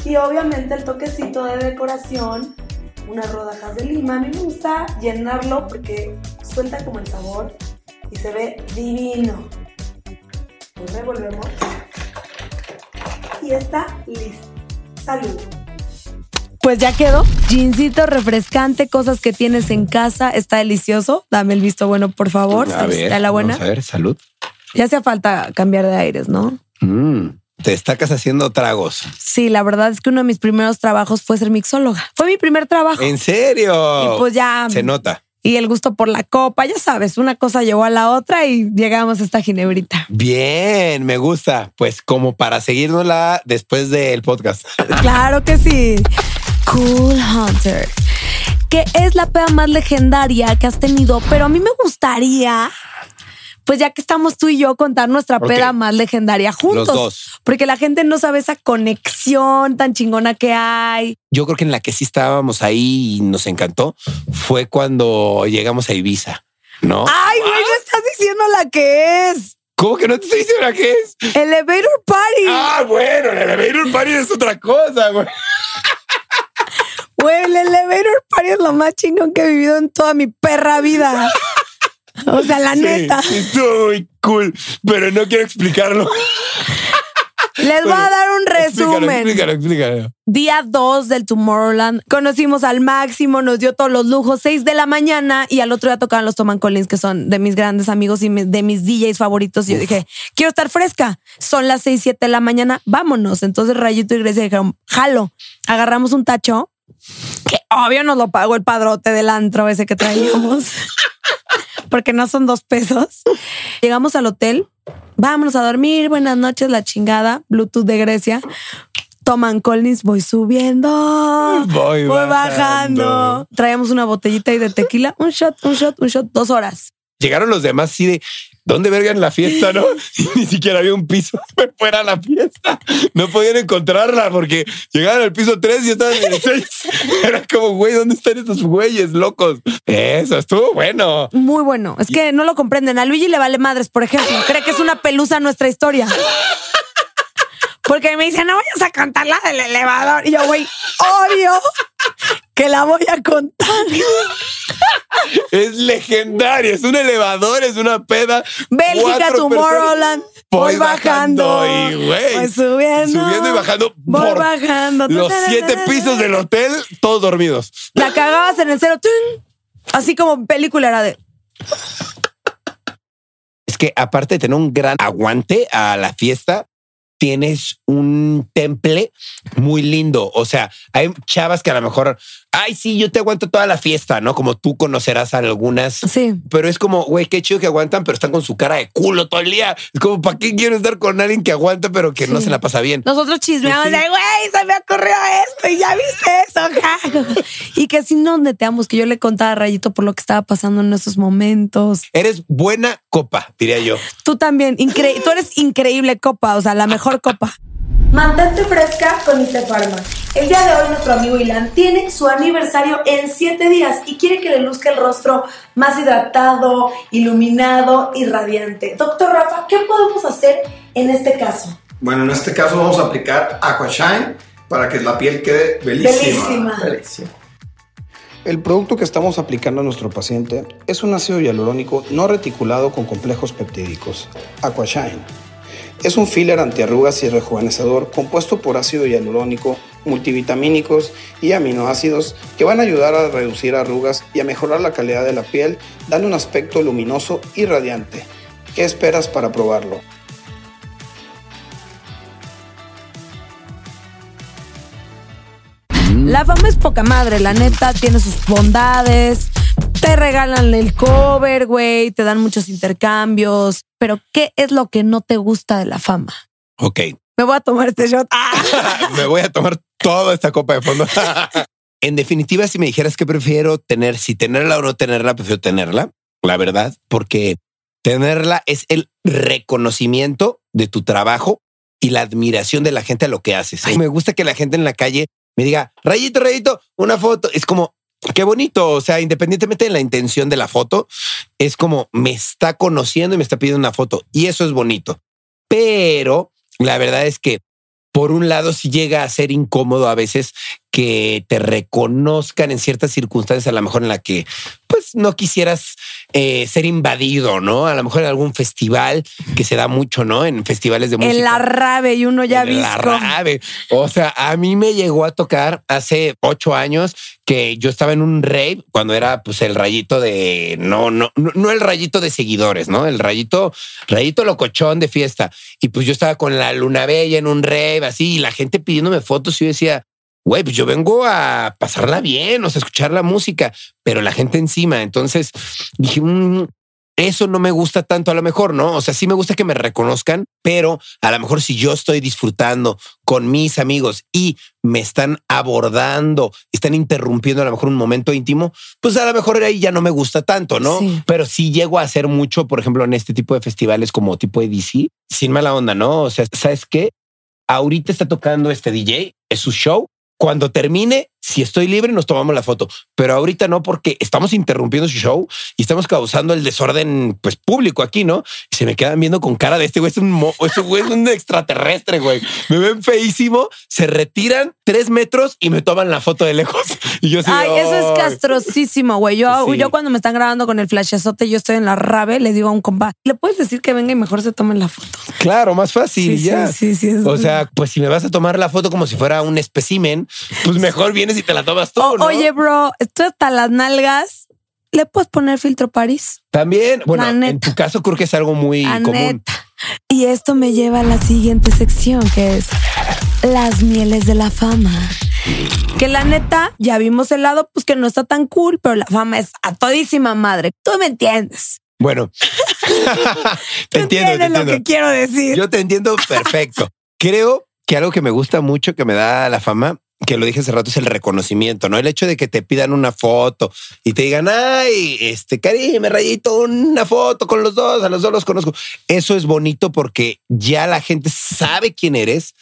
Y obviamente el toquecito de decoración, unas rodajas de lima. A mí me gusta llenarlo porque suelta como el sabor y se ve divino. Lo revolvemos y está listo. Salud. Pues ya quedó. Gincito refrescante, cosas que tienes en casa. Está delicioso. Dame el visto bueno, por favor. A ver, Está la buena. vamos a ver, salud. Ya hacía falta cambiar de aires, ¿no? Mm, te destacas haciendo tragos. Sí, la verdad es que uno de mis primeros trabajos fue ser mixóloga. Fue mi primer trabajo. ¿En serio? Y pues ya. Se nota. Y el gusto por la copa, ya sabes, una cosa llevó a la otra y llegamos a esta ginebrita. Bien, me gusta. Pues como para seguirnosla después del podcast. Claro que sí. Cool Hunter. Que es la peda más legendaria que has tenido, pero a mí me gustaría, pues ya que estamos tú y yo, contar nuestra peda más legendaria juntos. Los dos. Porque la gente no sabe esa conexión tan chingona que hay. Yo creo que en la que sí estábamos ahí y nos encantó fue cuando llegamos a Ibiza, ¿no? Ay, güey, no estás diciendo la que es. ¿Cómo que no te estoy diciendo la que es? Elevator Party. Ah, bueno, el elevator party es otra cosa, güey. Güey, el Elevator Party es lo más chingón que he vivido en toda mi perra vida. O sea, la neta. Estuvo muy cool, pero no quiero explicarlo. Les voy a dar un resumen. explícalo, explícalo. Día 2 del Tomorrowland. Conocimos al máximo, nos dio todos los lujos, 6 de la mañana y al otro día tocaban los Toman Collins, que son de mis grandes amigos y de mis DJs favoritos. Y yo dije, quiero estar fresca. Son las 6, 7 de la mañana, vámonos. Entonces Rayito y Grecia dijeron, jalo. Agarramos un tacho, que obvio nos lo pagó el padrote del antro ese que traíamos. [laughs] Porque no son dos pesos. Llegamos al hotel, vámonos a dormir, buenas noches, la chingada, Bluetooth de Grecia. Toman Collins, voy subiendo, Voy bajando. bajando. Traíamos una botellita ahí de tequila, un shot, un shot, un shot, dos horas. Llegaron los demás así de ¿dónde verga en la fiesta? No, Y [laughs] [laughs] ni siquiera había un piso [laughs] fuera la fiesta. No podían encontrarla porque llegaron al piso 3 y estaban en el 6. Era como, güey, ¿dónde están estos güeyes locos? Eso estuvo bueno. Muy bueno. Es que no lo comprenden. A Luigi le vale madres, por ejemplo. Cree que es una pelusa nuestra historia. Porque me dicen, no vayas a cantar la del elevador. Y yo, güey, obvio que la voy a contar. Es legendaria, es un elevador, es una peda. Bélgica, Tomorrowland. Voy, Voy bajando. bajando y, güey, Voy subiendo. Subiendo y bajando Voy por bajando. Los siete pisos del hotel, todos dormidos. La cagabas en el cero. Así como película era de. Es que aparte de tener un gran aguante a la fiesta, tienes un temple muy lindo. O sea, hay chavas que a lo mejor, ay, sí, yo te aguanto toda la fiesta, ¿no? Como tú conocerás a algunas. Sí. Pero es como, güey, qué chido que aguantan, pero están con su cara de culo todo el día. Es como, ¿para qué quiero estar con alguien que aguanta, pero que no se la pasa bien? Nosotros chismeamos sí. de, güey, se me ocurrió esto y ya viste eso. ja". [laughs] y que si no neteamos, que yo le contaba a Rayito por lo que estaba pasando en esos momentos. Eres buena copa, diría yo. Tú también, incre- tú eres increíble copa, o sea, la mejor copa. Mantente fresca con Itefarma. El día de hoy nuestro amigo Ilan tiene su aniversario en 7 días y quiere que le luzca el rostro más hidratado, iluminado y radiante. Doctor Rafa, ¿qué podemos hacer en este caso? Bueno, en este caso vamos a aplicar Aquashine para que la piel quede bellísima. Bellísima. El producto que estamos aplicando a nuestro paciente es un ácido hialurónico no reticulado con complejos peptídicos, Aquashine. Es un filler antiarrugas y rejuvenecedor compuesto por ácido hialurónico, multivitamínicos y aminoácidos que van a ayudar a reducir arrugas y a mejorar la calidad de la piel, dando un aspecto luminoso y radiante. ¿Qué esperas para probarlo? La fama es poca madre, la neta, tiene sus bondades. Te regalan el cover, güey, te dan muchos intercambios. Pero, ¿qué es lo que no te gusta de la fama? Ok. Me voy a tomar este shot. [laughs] me voy a tomar toda esta copa de fondo. [laughs] en definitiva, si me dijeras que prefiero tener, si tenerla o no tenerla, prefiero tenerla, la verdad, porque tenerla es el reconocimiento de tu trabajo y la admiración de la gente a lo que haces. Ay, me gusta que la gente en la calle me diga, rayito, rayito, una foto. Es como, qué bonito. O sea, independientemente de la intención de la foto, es como me está conociendo y me está pidiendo una foto. Y eso es bonito. Pero la verdad es que por un lado sí llega a ser incómodo a veces que te reconozcan en ciertas circunstancias, a lo mejor en la que pues no quisieras eh, ser invadido, ¿no? A lo mejor en algún festival que se da mucho, ¿no? En festivales de música. En la rave y uno ya En la visco. rave. O sea, a mí me llegó a tocar hace ocho años que yo estaba en un rave cuando era pues el rayito de no, no, no, no el rayito de seguidores, no el rayito, rayito locochón de fiesta. Y pues yo estaba con la luna bella en un rave así y la gente pidiéndome fotos y yo decía, güey, pues yo vengo a pasarla bien, o sea, escuchar la música, pero la gente encima. Entonces dije, "Mm, eso no me gusta tanto a lo mejor, ¿no? O sea, sí me gusta que me reconozcan, pero a lo mejor si yo estoy disfrutando con mis amigos y me están abordando, están interrumpiendo a lo mejor un momento íntimo, pues a lo mejor ahí ya no me gusta tanto, ¿no? Sí. Pero sí llego a hacer mucho, por ejemplo, en este tipo de festivales como tipo EDC, sin mala onda, ¿no? O sea, ¿sabes qué? Ahorita está tocando este DJ, es su show. Cuando termine, si estoy libre, nos tomamos la foto, pero ahorita no, porque estamos interrumpiendo su show y estamos causando el desorden pues público aquí, ¿no? Y se me quedan viendo con cara de este güey, es un, mo- este güey es un extraterrestre, güey. Me ven feísimo, se retiran tres metros y me toman la foto de lejos. [laughs] Y yo así, Ay, eso es castrosísimo, güey. Yo, Sí. yo cuando me están grabando con el flashazote, yo estoy en la rave, le digo a un compa, ¿le puedes decir que venga y mejor se tomen la foto? Claro, más fácil, Sí, ya. sí, sí, sí, O sea, pues si me vas a tomar la foto como si fuera un espécimen, pues mejor vienes y te la tomas tú, O- ¿no? Oye, bro, estoy hasta las nalgas. ¿Le puedes poner filtro París? También, bueno, en tu caso creo que es algo muy La común. neta. Y esto me lleva a la siguiente sección, que es las mieles de la fama. Que la neta, ya vimos el lado, pues que no está tan cool, pero la fama es a todísima madre. Tú me entiendes. Bueno, [laughs] [laughs] Tú te entiendo, te entiendes lo entiendo. que quiero decir. Yo te entiendo perfecto. Creo que algo que me gusta mucho que me da la fama, que lo dije hace rato, es el reconocimiento, ¿no? El hecho de que te pidan una foto y te digan, ay, este, Karim, me rayito, una foto con los dos, a los dos los conozco. Eso es bonito porque ya la gente sabe quién eres,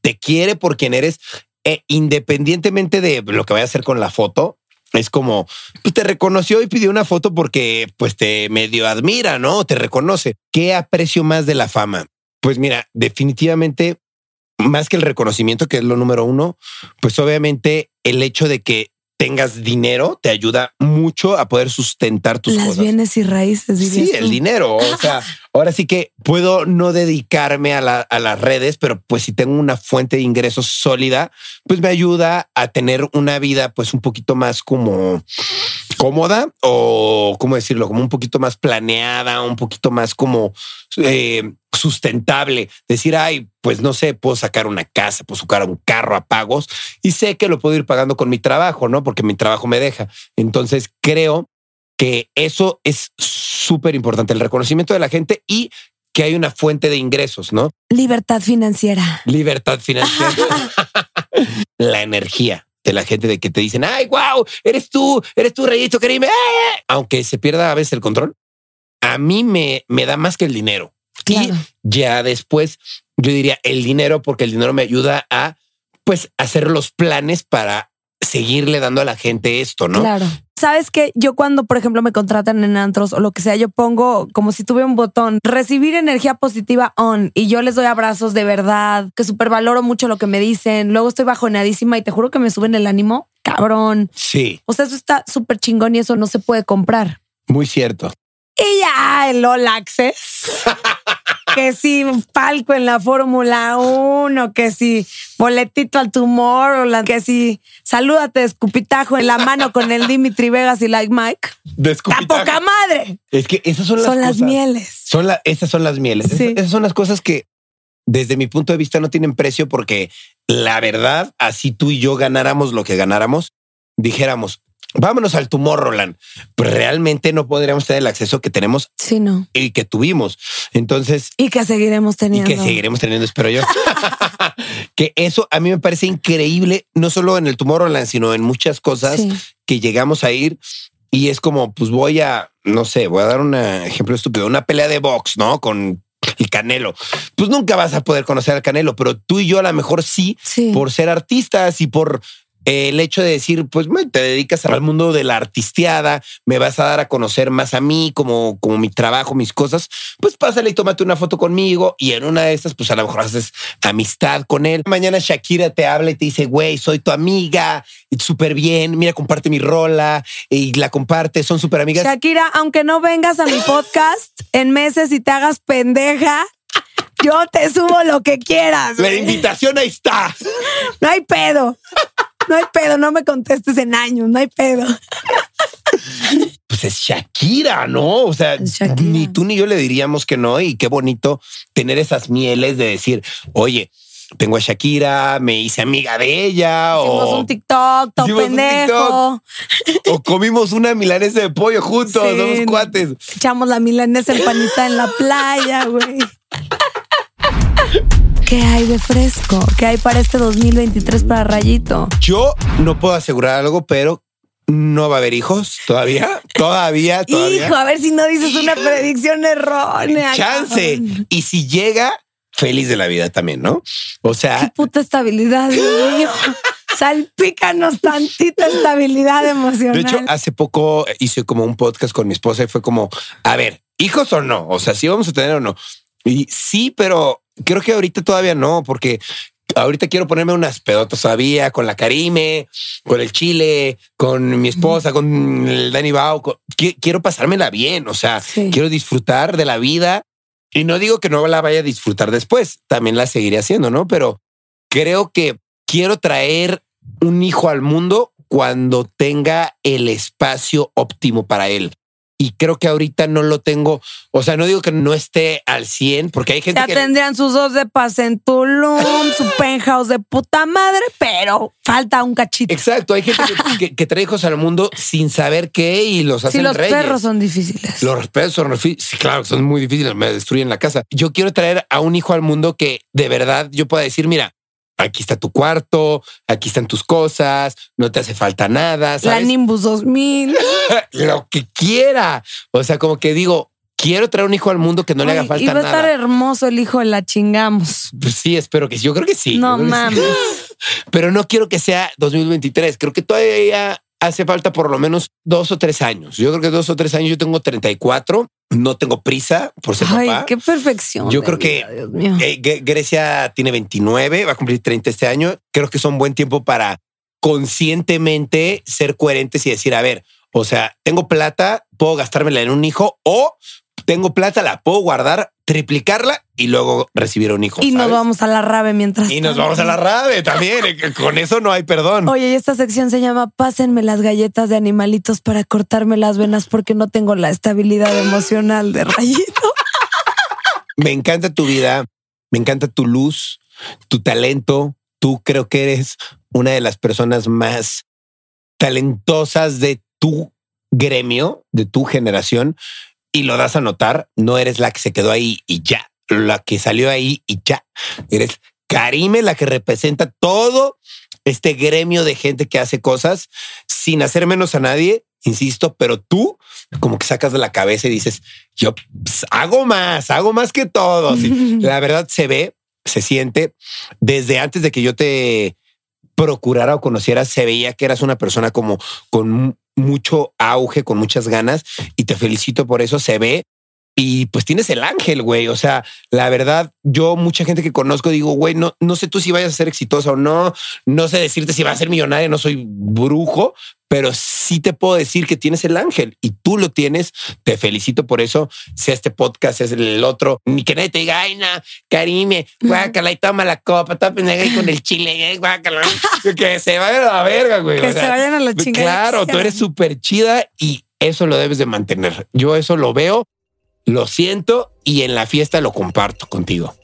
te quiere por quién eres, e independientemente de lo que vaya a hacer con la foto. Es como, pues te reconoció y pidió una foto porque pues te medio admira, ¿no? Te reconoce. ¿Qué aprecio más de la fama? Pues mira, definitivamente más que el reconocimiento, que es lo número uno, pues obviamente el hecho de que tengas dinero te ayuda mucho a poder sustentar tus Las cosas. bienes y raíces. Sí, el dinero. O [laughs] sea, ahora sí que puedo no dedicarme a, la- a las redes, pero pues si tengo una fuente de ingresos sólida, pues me ayuda a tener una vida pues un poquito más como cómoda o cómo decirlo, como un poquito más planeada, un poquito más como eh, sustentable. Decir, ay, pues no sé, puedo sacar una casa, puedo sacar un carro a pagos y sé que lo puedo ir pagando con mi trabajo, ¿no? Porque mi trabajo me deja. Entonces creo que eso es súper importante, el reconocimiento de la gente y que hay una fuente de ingresos, ¿no? Libertad financiera. Libertad financiera, [laughs] [laughs] la energía de la gente de que te dicen, ay, wow, eres tú, eres tú, Reyito Karime. ¡eh! Aunque se pierda a veces el control, a mí me, me da más que el dinero. Claro. Y ya después yo diría el dinero, porque el dinero me ayuda a pues hacer los planes para seguirle dando a la gente esto, ¿no? Claro. Sabes que yo cuando, por ejemplo, me contratan en antros o lo que sea, yo pongo como si tuviera un botón, recibir energía positiva on y yo les doy abrazos de verdad, que supervaloro mucho lo que me dicen. Luego estoy bajoneadísima y te juro que me suben el ánimo. Cabrón. Sí, O sea, eso está súper chingón y eso no se puede comprar. muy cierto. Y ya el All Access. [laughs] que si palco en la Fórmula 1, que si boletito al Tomorrowland, que si salúdate de escupitajo en la mano con el Dimitri Vegas y Like Mike. De ¡A poca madre! Es que esas son las Son las mieles. Son la, esas son las mieles. Sí. Esas, esas son las cosas que desde mi punto de vista no tienen precio porque la verdad, así tú y yo ganáramos lo que ganáramos, dijéramos, vámonos al Tomorrowland. Realmente no podríamos tener el acceso que tenemos Sí, no. y que tuvimos. Entonces, Y que seguiremos y teniendo. que seguiremos teniendo, espero yo. [laughs] que eso a mí me parece increíble, no solo en el Tomorrowland, sino en muchas cosas Sí. que llegamos a ir y es como, pues voy a, no sé, voy a dar un ejemplo estúpido, una pelea de box, ¿no? Con el Canelo. Pues nunca vas a poder conocer al Canelo, pero tú y yo a lo mejor sí, Sí. por ser artistas y por el hecho de decir, pues te dedicas al mundo de la artisteada, me vas a dar a conocer más a mí, como, como mi trabajo, mis cosas, pues pásale y tómate una foto conmigo y en una de estas, pues a lo mejor haces amistad con él. Mañana Shakira te habla y te dice, güey, soy tu amiga, y súper bien, mira, comparte mi rola y la comparte, son súper amigas. Shakira, aunque no vengas a mi podcast en meses y te hagas pendeja, yo te subo lo que quieras. La invitación ahí está. No hay pedo. No hay pedo, no me contestes en años, no hay pedo. pues es Shakira, ¿no? O sea, ni tú ni yo le diríamos que no. Y qué bonito tener esas mieles de decir, oye, tengo a Shakira, me hice amiga de ella Hicimos o, un TikTok, un pendejo. o comimos una milanesa de pollo juntos, Sí. somos cuates. Echamos la milanesa empanizada en la playa, güey. ¿Qué hay de fresco? ¿Qué hay para este 2023 para Rayito? Yo no puedo asegurar algo, pero no va a haber hijos todavía, todavía, [laughs] todavía. Hijo, a ver si no dices una predicción errónea. Chance. cabrón. Y si llega, feliz de la vida también, ¿no? O Qué sea, puta estabilidad, [laughs] mío. Salpícanos tantita estabilidad emocional. De hecho, hace poco hice como un podcast con mi esposa y fue como, a ver, hijos o no, o sea, si vamos a tener o no. Y sí, pero creo que ahorita todavía no, porque ahorita quiero ponerme unas pedotas todavía con la Karime, con el Chile, con mi esposa, con el Dani Bao. con- qui- quiero pasármela bien, o sea, Sí. quiero disfrutar de la vida y no digo que no la vaya a disfrutar después, también la seguiré haciendo, ¿no? Pero creo que quiero traer un hijo al mundo cuando tenga el espacio óptimo para él. Y creo que ahorita no lo tengo. O sea, no digo que no esté al 100, porque hay gente Ya que... tendrían sus dos de paz en Tulum, su penthouse de puta madre, pero falta un cachito. Exacto, hay gente que, [laughs] que- que trae hijos al mundo sin saber qué y los Si hacen los reyes. perros son difíciles. Los perros son refi- sí, claro, son muy difíciles, me destruyen la casa. Yo quiero traer a un hijo al mundo que de verdad yo pueda decir, mira, aquí está tu cuarto, aquí están tus cosas, no te hace falta nada, La ¿sabes? Nimbus 2000. [laughs] Lo que quiera. O sea, como que digo, quiero traer un hijo al mundo que no le haga falta y va a estar nada. hermoso el hijo la chingamos. Pues sí, espero que sí. Yo creo que sí. no sí. mames. [laughs] Pero no quiero que sea 2023. Creo que todavía hace falta por lo menos dos o tres años. Yo creo que dos o tres años. Yo tengo 34. No tengo prisa por ser Ay, papá. qué perfección. Yo creo que vida, eh, Gre- Grecia tiene 29, va a cumplir 30 este año. Creo que es un buen tiempo para conscientemente ser coherentes y decir, a ver, o sea, tengo plata, puedo gastármela en un hijo o tengo plata, la puedo guardar, triplicarla y luego recibir un hijo. y nos vamos a la rave mientras. Y nos vamos a la rave también. eh, Con eso no hay perdón. Oye, y esta sección se llama Pásenme las galletas de animalitos para cortarme las venas porque no tengo la estabilidad emocional de rayito. Me encanta tu vida, me encanta tu luz, tu talento. Tú creo que eres una de las personas más talentosas de tu gremio, de tu generación, y lo das a notar. No eres la que se quedó ahí y ya, la que salió ahí y ya. Eres Karime, la que representa todo este gremio de gente que hace cosas sin hacer menos a nadie, insisto, pero tú como que sacas de la cabeza y dices, yo pues, hago más, hago más que todos. [laughs] Y la verdad se ve, se siente desde antes de que yo te procurara o conociera, se veía que eras una persona como con mucho auge, con muchas ganas y te felicito por eso. Se ve y pues tienes el ángel, güey. O sea, la verdad, yo mucha gente que conozco digo, güey, no, no sé tú si vayas a ser exitosa o no, no sé decirte si vas a ser millonaria, no soy brujo, pero sí te puedo decir que tienes el ángel y tú lo tienes. Te felicito por eso. Sea este podcast, es el otro, ni que nadie te diga, ay, Karime, guácala y toma la copa, está pendeja ahí con el chile, guácala. [laughs] que se vayan a la verga, güey. Que O se sea, vayan a la chingada. Claro, tú eres súper chida y eso lo debes de mantener. Yo eso lo veo, lo siento y en la fiesta lo comparto contigo.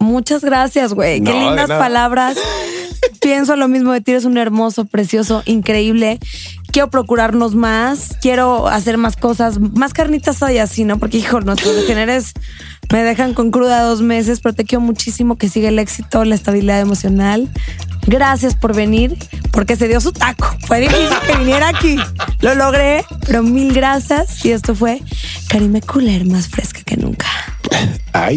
Muchas gracias, güey. Qué No, lindas palabras. [laughs] Pienso lo mismo de ti, eres un hermoso, precioso, increíble. Quiero procurarnos más, quiero hacer más cosas, más carnitas hay así, ¿no? Porque, hijo, nuestros [laughs] degeneres me dejan con cruda dos meses, pero te quiero muchísimo que siga el éxito, la estabilidad emocional. Gracias por venir, porque se dio su taco. Fue difícil que viniera aquí. Lo logré, pero mil gracias. Y esto fue Karime Cooler, más fresca que nunca. Ay.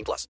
18 plus.